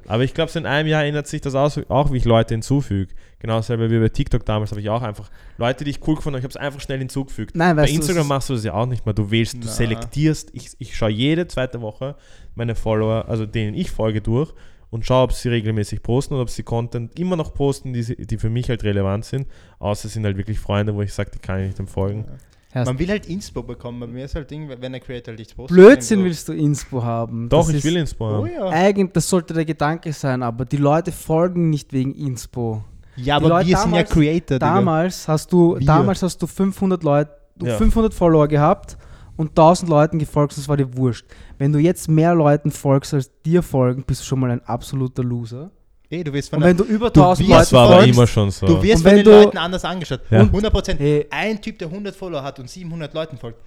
Aber ich glaube, so in einem Jahr ändert sich das aus, auch, wie ich Leute hinzufüge. Genau dasselbe wie bei TikTok damals habe ich auch einfach Leute, die ich cool gefunden habe, ich habe es einfach schnell hinzugefügt. Nein, Bei du, Instagram machst du das ja auch nicht mehr. Du wählst, du Na. selektierst. Ich, ich schaue jede zweite Woche meine Follower, also denen ich folge, durch und schaue, ob sie regelmäßig posten oder ob sie Content immer noch posten, die, die für mich halt relevant sind. Außer es sind halt wirklich Freunde, wo ich sage, die kann ich nicht empfolgen. Hast- Man will halt Inspo bekommen. Bei mir ist halt Ding, wenn der Creator halt nichts postet. Blödsinn dann willst du Inspo haben. Doch, Das ich will Inspo so, Oh haben. ja. Eigentlich, das sollte der Gedanke sein, aber die Leute folgen nicht wegen Inspo. Ja, Die aber Leute wir sind ja damals- Creator, Digga. Damals hast du, Wir. damals hast du 500 Leute, du Ja. 500 Follower gehabt und 1000 Leuten gefolgt, das war dir wurscht. Wenn du jetzt mehr Leuten folgst, als dir folgen, bist du schon mal ein absoluter Loser. Ey, du wirst von Und der, wenn du über Du 1000 wirst Das Leuten folgst, immer schon so. du wirst Und von den du- Leuten anders angeschaut. Ja. 100 Prozent. Hey. Ein Typ, der 100 Follower hat und 700 Leuten folgt.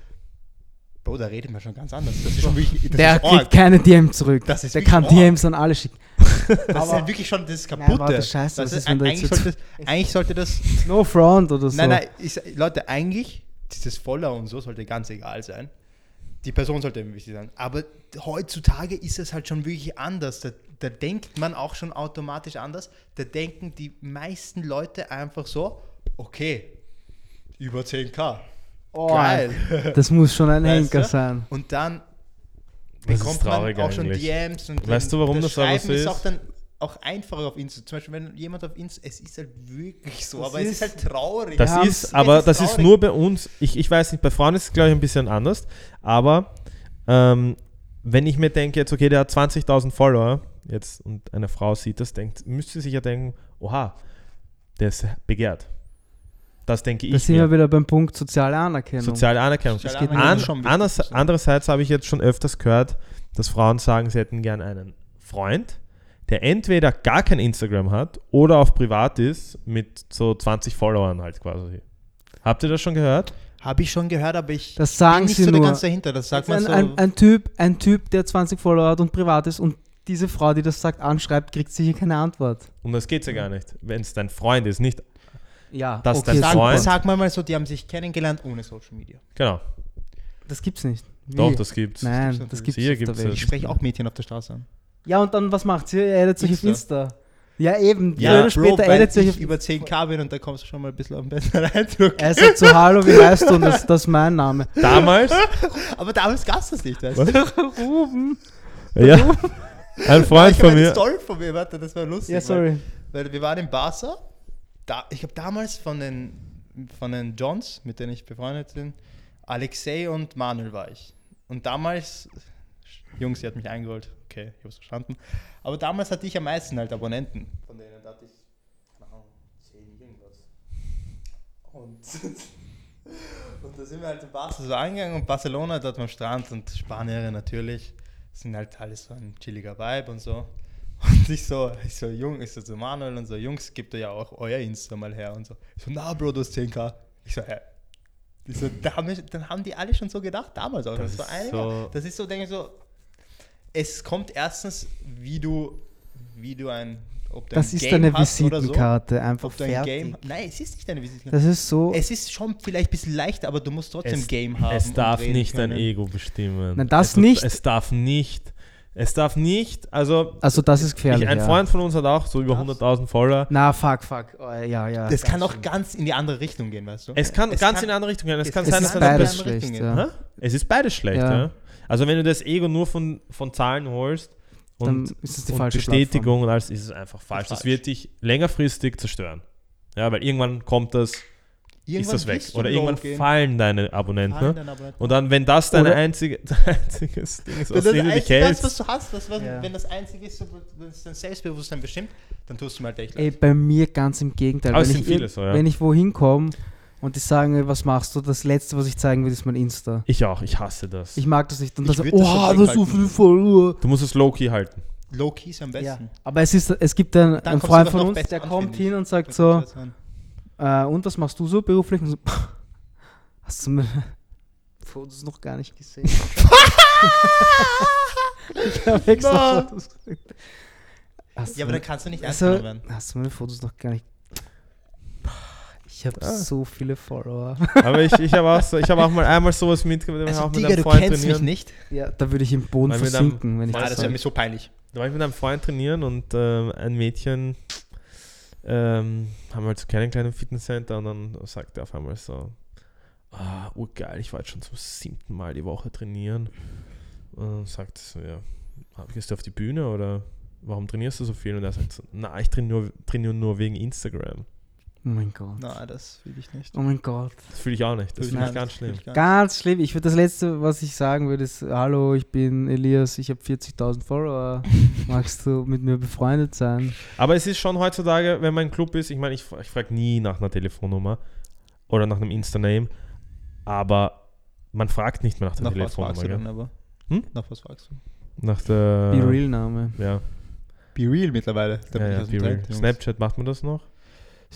Bro, da redet man schon ganz anders. Das ist schon wirklich. Das der ist kriegt arg. keine DM zurück. Das ist der kann arg. DMs an alle schicken. Das ist halt wirklich schon das Nein, Kaputte. warte, scheiße, Das ist, eigentlich, sollte, eigentlich sollte das. No front oder so. Nein, nein, ich, Leute, eigentlich, dieses Follower und so sollte ganz egal sein. Die Person sollte wichtig sein. Aber heutzutage ist es halt schon wirklich anders. Da, da denkt man auch schon automatisch anders. Da denken die meisten Leute einfach so, okay, über 10k. Oh, Geil. Das muss schon ein Weißt Henker du? sein. Und dann Das ist bekommt man traurig auch schon eigentlich. DMs und Weißt du, warum das aber Schreiben so ist ist? auch dann auch einfacher auf Insta. Zum Beispiel, wenn jemand auf Insta, es ist halt wirklich so, Das aber es ist- ist halt traurig. Das haben's- ist, aber ist das ist nur bei uns, ich, ich weiß nicht, bei Frauen ist es, glaube ich, ein bisschen anders, aber ähm, wenn ich mir denke, jetzt, okay, der hat 20.000 Follower, jetzt, und eine Frau sieht das, denkt, müsste sie sich ja denken, oha, der ist begehrt. Das denke Da ich sind wir wieder beim Punkt soziale Anerkennung. Soziale Anerkennung. Soziale geht Anerkennung An, anders, andererseits habe ich jetzt schon öfters gehört, dass Frauen sagen, sie hätten gern einen Freund, der entweder gar kein Instagram hat oder auf privat ist mit so 20 Followern halt quasi. Habt ihr das schon gehört? Habe ich schon gehört, aber ich Das sagen bin nicht sie so nur. ganz dahinter. Das sagt man ein, so. ein, ein, typ, ein Typ, der 20 Follower hat und privat ist und diese Frau, die das sagt, anschreibt, kriegt sicher keine Antwort. Um das geht ja gar nicht. Wenn es dein Freund ist, nicht. Ja, Das ist dein sag, Freund. sag mal mal so, die haben sich kennengelernt ohne Social Media. Genau. Das gibt's nicht. Doch, Wie? das gibt's. Nein, das das gibt's der gibt's. Ich spreche auch Mädchen auf der Straße an. Ja, und dann, was macht sie? Er addet sich auf Insta. Insta. Ja, eben. Ja, Bro, später weil addet sich auf über 10k bin und da kommst du schon mal ein bisschen auf den besseren Eindruck. Er sagt so, hallo, wie heißt du? Und das, das ist mein Name. Damals, Aber damals gab es das nicht, weißt du? Ruben. ja, ein Freund ich von habe eine mir, Story von mir, warte, das war lustig. Ja, sorry. Weil, weil wir waren in Barca. Da, ich habe damals von den, von den Johns, mit denen ich befreundet bin, Alexei und Manuel war ich. Und damals, Jungs, sie hat mich eingeholt. Okay, ich hab's verstanden. Aber damals hatte ich am meisten halt Abonnenten. Von denen hatte ich, keine Ahnung, 10 irgendwas. Und, und da sind wir halt in Barca so angegangen und Barcelona dort am Strand und Spanier natürlich. Sind halt alles so ein chilliger Vibe und so. Und ich so, ich so, Jung, ich so zu Manuel und so, Jungs, gebt ihr ja auch euer Insta mal her und so. Ich so, na Bro, du hast 10k. Ich so, hä? Ich so, da haben dann haben die alle schon so gedacht, damals auch. Das Das, ist so- Jahr. Das ist so, denke ich so, es kommt erstens, wie du, wie du ein, ob Das ein ist Game deine oder so. Visitenkarte, einfach ein fertig. Game, nein, es ist nicht deine Visitenkarte. Das ist so. Es ist schon vielleicht ein bisschen leichter, aber du musst trotzdem es, Game haben. es darf nicht dein können. Ego bestimmen. Nein, das es, nicht. Es darf nicht, es darf nicht, also, Also, das ist gefährlich. ich, ein ja. Freund von uns hat auch so über Das? 100.000 Follower. Na, fuck, fuck. Oh, ja, ja. Das kann auch schlimm. ganz in die andere Richtung gehen, weißt du? Es kann Es ganz kann- in eine andere Richtung gehen. Es es kann ist sein, Es dass die beides andere schlecht, Richtung ja. Es ist beides schlecht, ja. Ja. Also wenn du das Ego nur von, von Zahlen holst und, ist es die und falsche Bestätigung und alles, ist es einfach falsch. Das falsch. wird dich längerfristig zerstören. Ja, weil irgendwann kommt das, ist das weg. Oder irgendwann gehen. fallen deine Abonnenten. Fallen ne? deine Abonnenten. Und dann, wenn das dein einzige, einziges Ding ist, Wenn aus das, dem du dich einzige, das, was hältst, du hast, das, was, Ja. wenn das einzige ist, wenn es dein Selbstbewusstsein bestimmt, dann tust du mir halt echt Ey, leid. bei mir ganz im Gegenteil. Aber es wenn, sind ich, viele so, ja. wenn ich wohin komme und die sagen, was machst du, das Letzte, was ich zeigen will, ist mein Insta. ich auch, ich hasse das. Ich mag das nicht. Und Ich dann so, das oh, das so weghalten. viel Follower. du musst es low-key halten. Low-key ist am besten. Ja. Aber es, ist, es gibt einen, einen Freund von uns, der an, kommt hin und sagt so, äh, und was machst du so beruflich? Und so, hast du meine Fotos noch gar nicht gesehen? ich habe extra No. Fotos gesehen. Ja, aber dann kannst du nicht ernst also, werden. hast du meine Fotos noch gar nicht... Ich habe Ah. so viele Follower. Aber ich, ich habe auch, so, ich hab auch mal einmal sowas mitgemacht, Also, auch mit Digga, einem du Freund kennst mich trainieren. nicht. Ja, da würde ich im Boden Weil versinken, wenn ich Ah, das das wäre sage. mir so peinlich. Da war ich mit einem Freund trainieren und ähm, ein Mädchen ähm, haben wir halt so keinen kleinen Fitnesscenter und dann sagt er auf einmal so, ah, urgeil, ich war jetzt schon zum siebten Mal die Woche trainieren. Und dann sagt so, ja, gehst du auf die Bühne oder warum trainierst du so viel? Und er sagt so, na, ich trainiere nur, trainiere nur wegen Instagram. Oh mein Gott. Na, das will ich nicht. Oh mein Gott. Das fühle ich auch nicht, das Will finde ich nicht. ganz schlimm. Ich. Ganz schlimm. Ich würde das letzte, was ich sagen würde, ist: Hallo, ich bin Elias, ich habe 40.000 Follower. Magst du mit mir befreundet sein? Aber es ist schon heutzutage, wenn man im Club ist, ich meine, ich, ich frage nie nach einer Telefonnummer oder nach einem Insta-Name, aber man fragt nicht mehr nach der Nach was Telefonnummer. fragst du dann aber? Hm? Nach was fragst du? Nach der. Be Real-Name. Ja, Be Real mittlerweile. Ja, ja Be Real. Snapchat macht man das noch?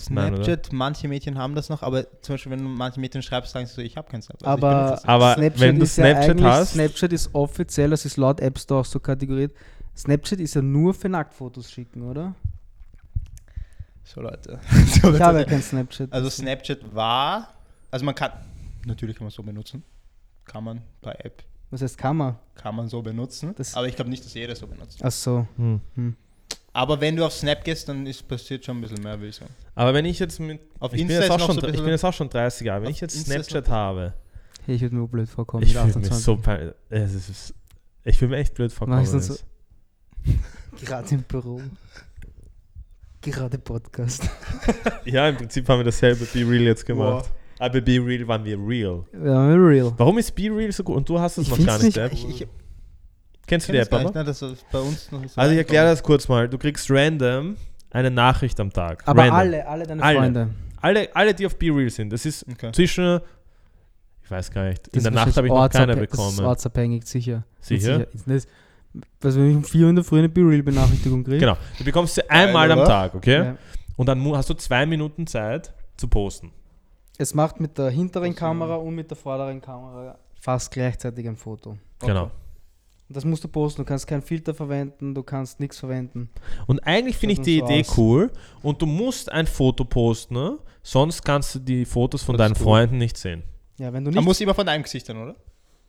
Nein? Snapchat, manche Mädchen haben das noch, aber zum Beispiel, wenn du manche Mädchen schreibst, sagen sie so, ich habe kein Snapchat. Also Aber. Aber Snapchat wenn du ist ja Snapchat eigentlich- hast- Snapchat ist offiziell, das ist laut App Store so kategoriert. Snapchat ist ja nur für Nacktfotos schicken, oder? so Leute. Ich habe ja kein Snapchat. Also Snapchat war, also man kann, natürlich kann man so benutzen. Kann man bei App, Was heißt Kammer? kann man so benutzen. Das- aber ich glaube nicht, dass jeder so benutzt. Ach so. Hm. Hm. Aber wenn du auf Snap gehst, dann ist passiert schon ein bisschen mehr, würde ich sagen. Aber wenn ich jetzt mit. Auf Ich bin, jetzt auch noch schon, so ich bin jetzt auch schon 30 Jahre. Wenn ich jetzt Insta Snapchat habe, Hey, ich würde mir blöd vorkommen. ich fühle mich 28. so peinlich. Es ist, ich fühle mich echt blöd vorkommen. So-. Gerade im Büro. Gerade Podcast. Ja, im Prinzip haben wir dasselbe Be Real jetzt gemacht. Aber Be Real waren wir real. Ja, real. Warum ist Be Real so gut? Und du hast es Ich noch gar nicht, nicht-. Ich, ich Kennst du die App gar aber? nicht, ne, das ist bei uns noch nicht so Also ich erkläre das kurz mal. Du kriegst random eine Nachricht am Tag. Aber random. alle, alle deine Alle. Freunde. alle. Alle, die auf Be Real sind. Das ist Okay. zwischen, ich weiß gar nicht, in Das der Nacht habe ich noch keine ortsabhä- Das ist bekommen. ortsabhängig, sicher. Sicher? Das, was, wenn ich um 4 in der Früh eine Be-Real-Benachrichtigung kriege? Genau. Du bekommst sie einmal am oder? Tag, okay? Ja. Und dann hast du zwei Minuten Zeit zu posten. Es macht mit der hinteren Kamera und mit der vorderen Kamera fast gleichzeitig ein Foto. Genau. Und das musst du posten. Du kannst keinen Filter verwenden, du kannst nichts verwenden. Und eigentlich finde ich die dann so Idee aus. cool. Und du musst ein Foto posten, ne? sonst kannst du die Fotos von Das deinen. Freunden nicht sehen. Ja, wenn du Man nicht. muss immer von deinem Gesicht sein, oder?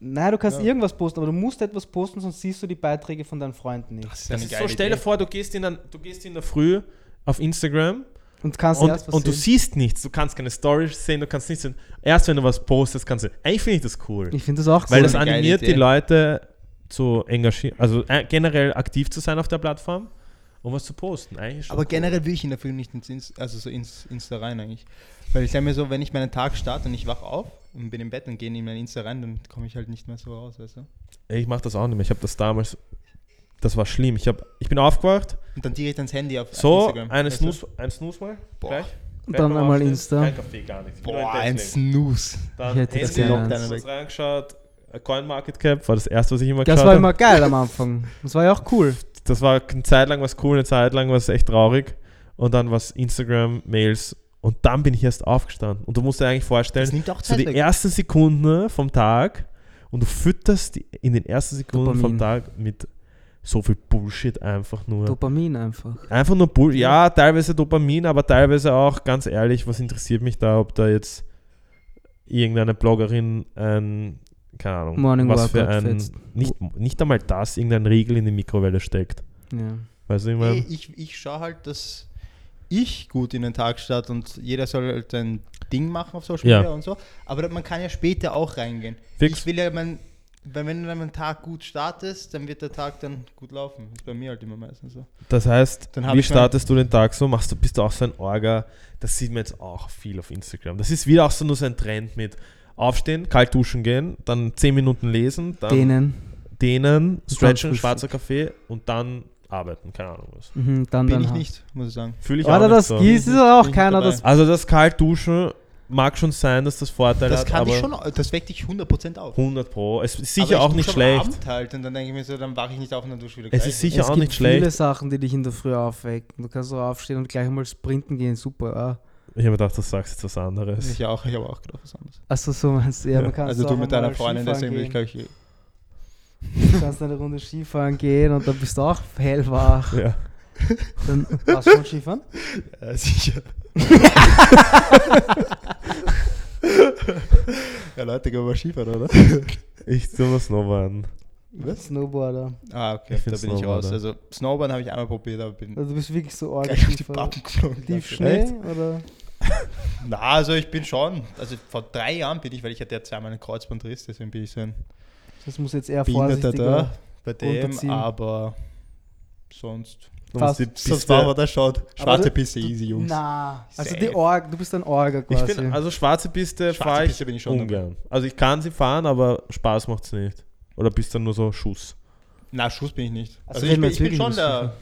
Nein, du kannst Ja. irgendwas posten, aber du musst etwas posten, sonst siehst du die Beiträge von deinen Freunden nicht. Das ist Das ist so, stell dir vor, du gehst, in der, du gehst in der Früh auf Instagram Und kannst und, erst was und du sehen. siehst nichts. Du kannst keine Stories sehen, du kannst nichts sehen. Erst wenn du was postest, kannst du. Eigentlich finde ich das cool. Ich finde das auch weil cool. das eine geile animiert die. Leute zu engagieren, also äh, generell aktiv zu sein auf der Plattform und was zu posten. Eigentlich schon Aber cool. generell will ich in der Früh nicht ins Insta, also so ins Insta rein eigentlich. Weil ich sage mir so, wenn ich meinen Tag starte und ich wach auf und bin im Bett und gehe in mein Insta rein, dann komme ich halt nicht mehr so raus, weißt du? Ich mache das auch nicht mehr. Ich habe das damals. Das war schlimm. Ich, hab, ich bin aufgewacht. Und dann direkt ans Handy auf So, Instagram. eine weißt du? Snooze, ein Snooze mal. Boah. Gleich. Und dann einmal. Insta. Kein Kaffee, gar nichts. Boah, ein. Snooze. Dann Ich hätte das Handy, gerne eins. was reingeschaut. Äh, CoinMarketCap war das erste, was ich immer Das geschaut war habe. immer geil am Anfang. Das war ja auch cool. Das war eine Zeit lang was cool, eine Zeit lang war es echt traurig. Und dann was Instagram, Mails. Und dann bin ich erst aufgestanden. Und du musst dir eigentlich vorstellen, Das nimmt auch so Zeit die weg. ersten Sekunden vom Tag und du fütterst die in den ersten Sekunden vom Dopamin. Tag mit so viel Bullshit einfach nur. Dopamin einfach. Einfach nur Bull. Ja, teilweise Dopamin, aber teilweise auch, ganz ehrlich, was interessiert mich da, ob da jetzt irgendeine Bloggerin ein, keine Ahnung, Morning was für ein, fetzt. nicht, nicht einmal das, irgendein Riegel in die Mikrowelle steckt. Ja. Weißt du, ich Ey, meine? ich, ich schaue halt, dass ich gut in den Tag starte und jeder soll halt sein Ding machen auf Social Ja. Media und so. Aber man kann ja später auch reingehen. Fix. Ich will ja, mein, weil wenn du dann einen Tag gut startest, dann wird der Tag dann gut laufen. Ist bei mir halt immer meistens so. Das heißt, wie mein- startest du den Tag so? Machst du, bist du auch so ein Orga? Das sieht man jetzt auch viel auf Instagram. Das ist wieder auch so nur so ein Trend mit Aufstehen, kalt duschen gehen, dann 10 Minuten lesen, dann Denen. dehnen, stretchen, schwarzer Kaffee und dann arbeiten. Keine Ahnung was. Mhm, dann Bin dann ich nicht, muss ich sagen. Fühle ich Oder auch nicht das so. gießt, ist Bin auch ich keiner das. Also das kalt duschen mag schon sein, dass das Vorteile Das hat, kann aber dich schon, das weckt dich 100% auf. 100 Pro. Es ist Aber sicher ich auch nicht am schlecht. Abend halt und dann denke ich mir so, dann wache ich nicht auf und dann dusche ich wieder Es ist sicher es auch gibt nicht viele schlecht. Sachen, die dich in der Früh aufwecken. Du kannst so aufstehen und gleich mal sprinten gehen. Super. Ja. Ich habe gedacht, du sagst jetzt was anderes. Ich auch, ich habe auch gedacht, was anderes. Achso, so meinst du. Ja, Ja. man kann Also du mit deiner Freundin, Skifahren deswegen will ich gleich Du kannst eine Runde Skifahren gehen und dann bist du auch hellwach. Ja. Dann warst du schon Skifahren? Ja, sicher. ja, Leute, gehen wir mal Skifahren, oder? Ich tu mal Snowboarden. Was? Snowboarder. Ah, okay, Ich da bin ich raus. Also, Snowboarden habe ich einmal probiert, aber bin Also du bist wirklich so arg gleich auf die. Pappen geflogen. Tief. Schnee oder? Na, also ich bin schon, also vor drei Jahren bin ich, weil ich hatte ja zweimal einen Kreuzbandriss, deswegen bin ich so ein Das muss jetzt eher vorsichtiger. da bei dem, aber sonst, Du Fast. die sonst Piste- machen wir das schon. Schwarze du- Piste, easy, Jungs. Na, also die Org, du bist ein Orga Ich quasi. bin, also schwarze Piste fahre ich, Piste bin ich schon ungern. Also ich kann sie fahren, aber Spaß macht es nicht. Oder bist dann nur so Schuss. Na, Schuss bin ich nicht. Also Also, ich, bin, ich bin schon der.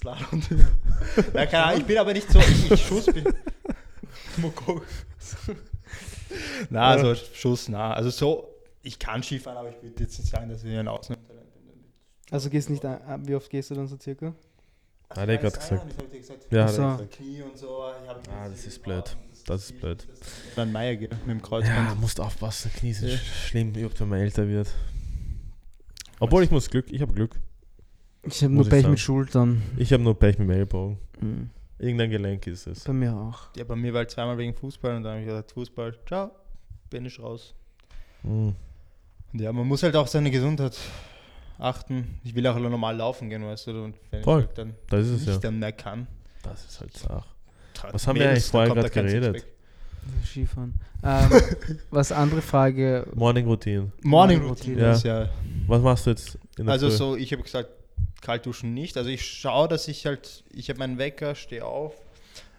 Slalom. Na, keine Ahnung, ich bin aber nicht so, ich, ich Schuss bin. Na, also Schuss, na. Also so, ich kann Skifahren, aber ich würde jetzt nicht sagen, dass ich ein Ausnahmetalent bin. Also gehst nicht, ein- wie oft gehst du dann so circa? Hat er gerade gesagt. Ja, hat er so. Knie und so. Ich hab Ah, das ist blöd. Das ist blöd. Dann Meier geht mit dem Ja, Kreuzband. musst aufpassen, Knie sind Ja. sch- schlimm, überhaupt wenn man älter wird. Obwohl ich muss Glück, ich habe Glück. Ich habe nur Pech mit Schultern. Ich habe nur Pech mit dem Ellbogen. Mhm. Irgendein Gelenk ist es. Bei mir auch. Ja, bei mir war halt zweimal wegen Fußball und dann habe ich gesagt, Fußball, ciao, bin ich raus. Mhm. Und ja, man muss halt auch seine Gesundheit achten. Ich will auch normal laufen gehen, weißt du, und wenn Voll. ich halt dann Das ist es nicht ja. dann mehr kann. Das ist halt Sache. Was haben wir eigentlich vorher kein geredet? Skifahren. Ähm, was andere Frage. Morning Routine. Morning Routine ist ja. Was machst du jetzt in der Also Früh? so, ich habe gesagt, kalt duschen nicht. Also ich schaue, dass ich halt, ich habe meinen Wecker, stehe auf,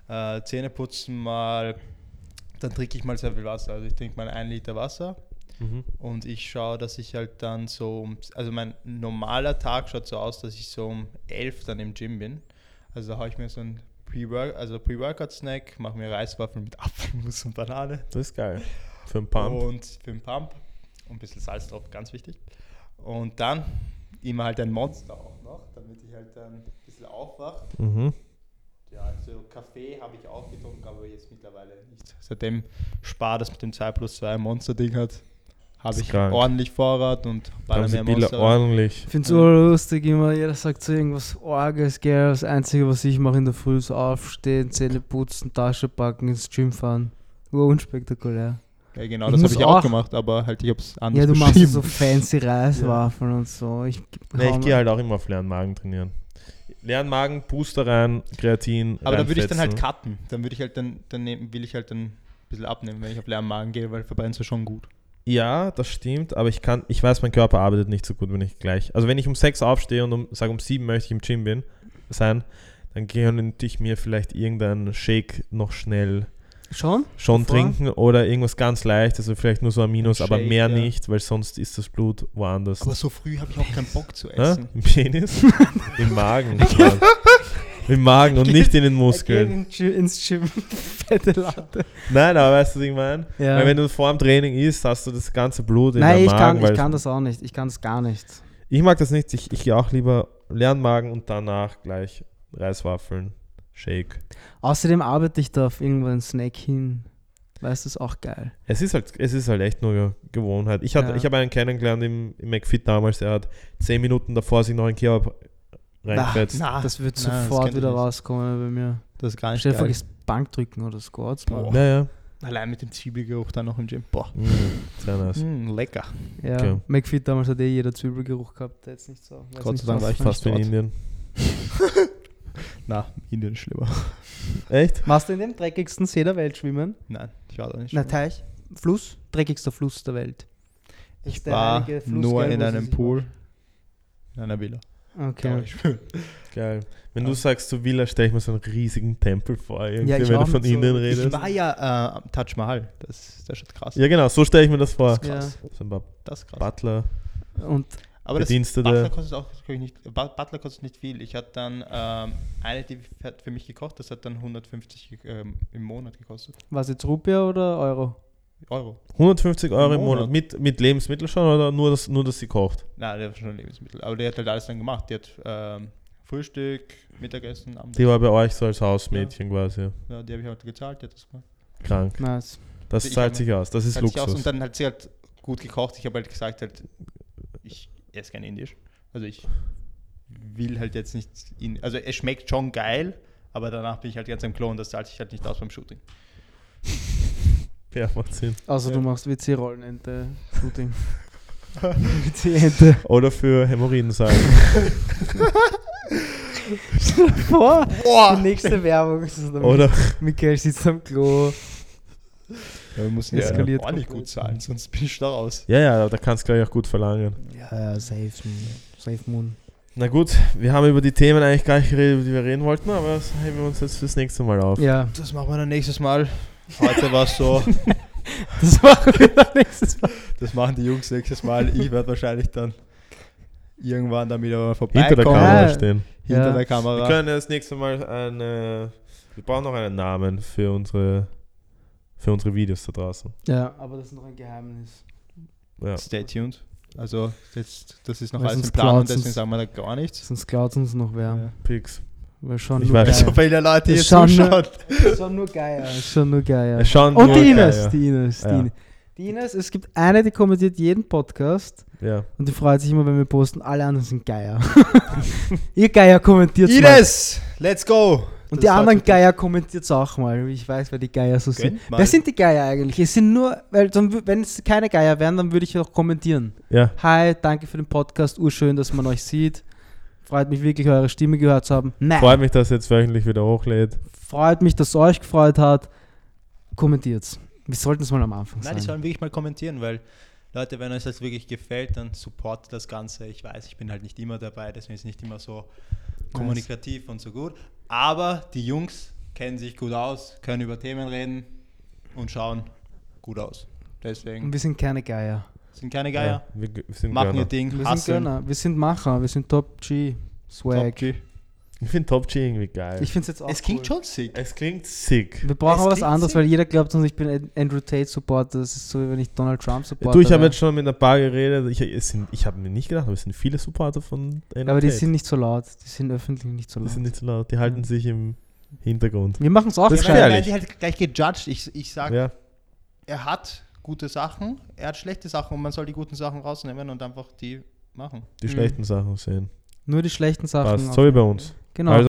äh, Zähne putzen mal, dann trinke ich mal sehr viel Wasser. Also ich trinke mal ein Liter Wasser Mhm. und ich schaue, dass ich halt dann so, um- also mein normaler Tag schaut so aus, dass ich so um 11 dann im Gym bin. Also da haue ich mir so ein Pre-Work, also Pre-Workout-Snack, mache mir Reiswaffeln mit Apfelmus und Banane. Das ist geil. Für einen Pump. Und für den Pump. Und ein bisschen Salz drauf, ganz wichtig. Und dann immer halt ein Monster noch, damit ich halt dann ein bisschen aufwache. Mhm. Ja, also Kaffee habe ich auch getrunken, aber jetzt mittlerweile nicht. Seitdem Spar das mit dem 2 plus 2 Monster-Ding hat, habe ich krank. ordentlich Vorrat und baller mehr Bilder Monster. ordentlich. Ich finde es urlustig immer, jeder sagt so irgendwas Orges, gell. Das Einzige, was ich mache in der Früh, ist aufstehen, Zähne putzen, Tasche packen, ins Gym fahren. Ur unspektakulär. Ja, genau, Ich das habe ich auch auch- gemacht, aber halt ich habe es anders Ja, du machst so fancy Reiswaffeln und so. Ich, Nee, ich gehe halt auch immer auf leeren Magen trainieren. Leeren Magen, Booster rein, Kreatin. Aber dann würde ich dann halt cutten. Dann würde ich halt dann, dann nehmen, will ich halt dann ein bisschen abnehmen, wenn ich auf leeren Magen gehe, weil verbrennst du schon gut. Ja, das stimmt, aber ich kann, ich weiß, mein Körper arbeitet nicht so gut, wenn ich gleich. Also wenn ich um 6 aufstehe und um, sage um 7 möchte ich im Gym bin, sein, dann könnte ich mir vielleicht irgendeinen Shake noch schnell Schon? schon Bevor? trinken oder irgendwas ganz leicht, also vielleicht nur so Aminos, Ein aber Shake, mehr ja. nicht, weil sonst ist das Blut woanders. Aber so früh habe ich auch keinen Bock zu essen. Im Penis? Im Magen. Im Magen und nicht in den Muskeln. Ins Gym. Fette Latte. Nein, aber weißt du, was ich meine? Ja. Weil wenn du vor dem Training isst, hast du das ganze Blut in Nein, deinem ich Magen. kann, weil ich kann das auch nicht. Ich kann das gar nicht. Ich mag das nicht. Ich, ich gehe auch lieber leeren Magen und danach gleich Reiswaffeln, Shake. Außerdem arbeite ich da auf irgendwann Snack hin. Weißt du, ist auch geil. Es ist halt, es ist halt echt nur Gewohnheit. Ich, Ja. ich habe einen kennengelernt im, im McFit damals, der hat 10 Minuten davor sich noch einen Kebab reingefetzt. na, das wird na, das sofort ihr wieder nicht. rauskommen bei mir. Das ist gar nicht Stell geil. Bankdrücken oder Squats machen. Ja, ja. Allein mit dem Zwiebelgeruch dann noch im Gym. Boah. Mm, sehr nice. Mm, lecker. Ja, Okay. McFit damals hat eh jeder Zwiebelgeruch gehabt. Jetzt nicht so. Gott sei Dank war ich Fast wie in. Indien. Na, Indien ist schlimmer. Echt? Warst du in dem dreckigsten See der Welt schwimmen? Nein, ich war da nicht. Na, schwimmen. Teich? Fluss? Dreckigster Fluss der Welt. ich Ist der war nur in einem Pool. In einer Villa. Okay. ich. Geil. Wenn du sagst zu Villa, stelle ich mir so einen riesigen Tempel vor, irgendwie, Ja, ich wenn du von so- Indien ich redest. Ich war ja äh, am Taj Mahal. Das, das ist schon krass. Ja, genau, so stelle ich mir das vor. Das ist krass. So ein paar Das ist krass. Butler, Und Aber das Bedienstete. Butler kostet auch nicht, Bu- Butler kostet nicht viel. Ich hatte dann ähm, eine, die hat für mich gekocht, das hat dann 150 ähm, im Monat gekostet. was jetzt Rupia oder Euro? Euro. 150 Euro im Im Monat. Monat. Mit, mit Lebensmittel schon oder nur, dass, nur, dass sie kocht? Nein, der hat schon Lebensmittel. Aber der hat halt alles dann gemacht. Die hat ähm, Frühstück, Mittagessen, Abendessen. Die war bei euch so als Hausmädchen quasi. Ja, die habe ich heute gezahlt. Die hat das gemacht. Krank. Nice. Das Ich zahlt sich aus. Das ist Hat sich aus Luxus. und dann hat sie halt gut gekocht. Ich habe halt gesagt, halt, ich esse kein Indisch. Also ich will halt jetzt nicht, in, also es schmeckt schon geil, aber danach bin ich halt ganz am Klo und das zahlt sich halt nicht aus beim Shooting. Ja, macht Sinn. Also Ja. du machst WC-Rollenente Shooting. WC-Ente. Oder für Hämorrhoiden sagen. Vor. Boah! Die nächste Werbung ist es dann. Oder Michael sitzt am Klo. Ja, wir müssen ja eskaliert ordentlich komplett. gut zahlen, sonst bin ich da raus. ja, ja, da kannst du gleich auch gut verlangen. Ja, ja, safe. Safe Moon. Na gut, wir haben über die Themen eigentlich gar nicht geredet, über die wir reden wollten, aber das heben wir uns jetzt fürs nächste Mal auf. Ja, Das machen wir dann nächstes Mal. Heute war es so, das machen wir dann nächstes Mal. das machen die Jungs nächstes Mal. Ich werde wahrscheinlich dann irgendwann dann wieder Hinter vorbeikommen. der Kamera Ja. stehen. Hinter Ja. der Wir Kamera. können das nächste Mal eine. Wir brauchen noch einen Namen für unsere, für unsere Videos da draußen. Ja, aber das ist noch ein Geheimnis. Ja. Stay tuned. Also jetzt, das ist noch Weil alles im Plan und deswegen uns. sagen wir da gar nichts. Sonst klaut uns noch wer. Ja. Pix. Weil schon Ich nur weiß. So viele Leute hier schon nur- zuschauen. Schon nur Geier. Schon nur Geier. Schauen Und nur die Ines, Geier. die Ines, die Ja. Ines. Die Ines, es gibt eine, die kommentiert jeden Podcast Ja. und die freut sich immer, wenn wir posten, alle anderen sind Geier. Ihr Geier kommentiert mal. Ines, let's go! Und die anderen Geier kommentiert auch mal. Ich weiß, wer die Geier so sind. Gönnt mal. Wer sind die Geier eigentlich? Es sind nur, weil dann, wenn es keine Geier wären, dann würde ich auch kommentieren. Ja. Hi, danke für den Podcast, urschön, dass man euch sieht. Freut mich wirklich, eure Stimme gehört zu haben. Nein, Freut mich, dass ihr jetzt wöchentlich wieder hochlädt. freut mich, dass es euch gefreut hat. Kommentiert's. Wir sollten es mal am Anfang Nein, die sagen. sollen wirklich mal kommentieren, weil Leute, wenn euch das wirklich gefällt, dann supportet das Ganze. Ich weiß, ich bin halt nicht immer dabei, deswegen ist es nicht immer so kommunikativ und so gut. Aber die Jungs kennen sich gut aus, können über Themen reden und schauen gut aus. Deswegen Und wir sind keine Geier. sind keine Geier, Ja, wir, wir sind machen ihr Gönner. Ding, Wir sind. Gönner. Wir sind Macher. Wir sind Top G. Swag. Top G. Ich finde Top G irgendwie geil. Ich finde es jetzt auch Es klingt cool. schon sick. es klingt sick. Wir brauchen aber was anderes, sick. weil jeder glaubt uns, ich bin An- Andrew Tate Supporter. Das ist so, wie wenn ich Donald Trump Supporter du, ich habe jetzt schon mit ein paar geredet. Ich, sind, ich habe mir nicht gedacht, aber es sind viele Supporter von Aber die sind nicht so laut. Die sind öffentlich nicht so die laut. sind nicht so laut. Die halten sich im Hintergrund. Wir machen es auch Das Ja, weil die halt gleich gejudged. Ich, ich sage, Ja, er hat gute Sachen, er hat schlechte Sachen und man soll die guten Sachen rausnehmen und einfach die machen. die Mhm. schlechten Sachen sehen. Nur die schlechten Sachen. Passt. So wie bei uns. Genau. Also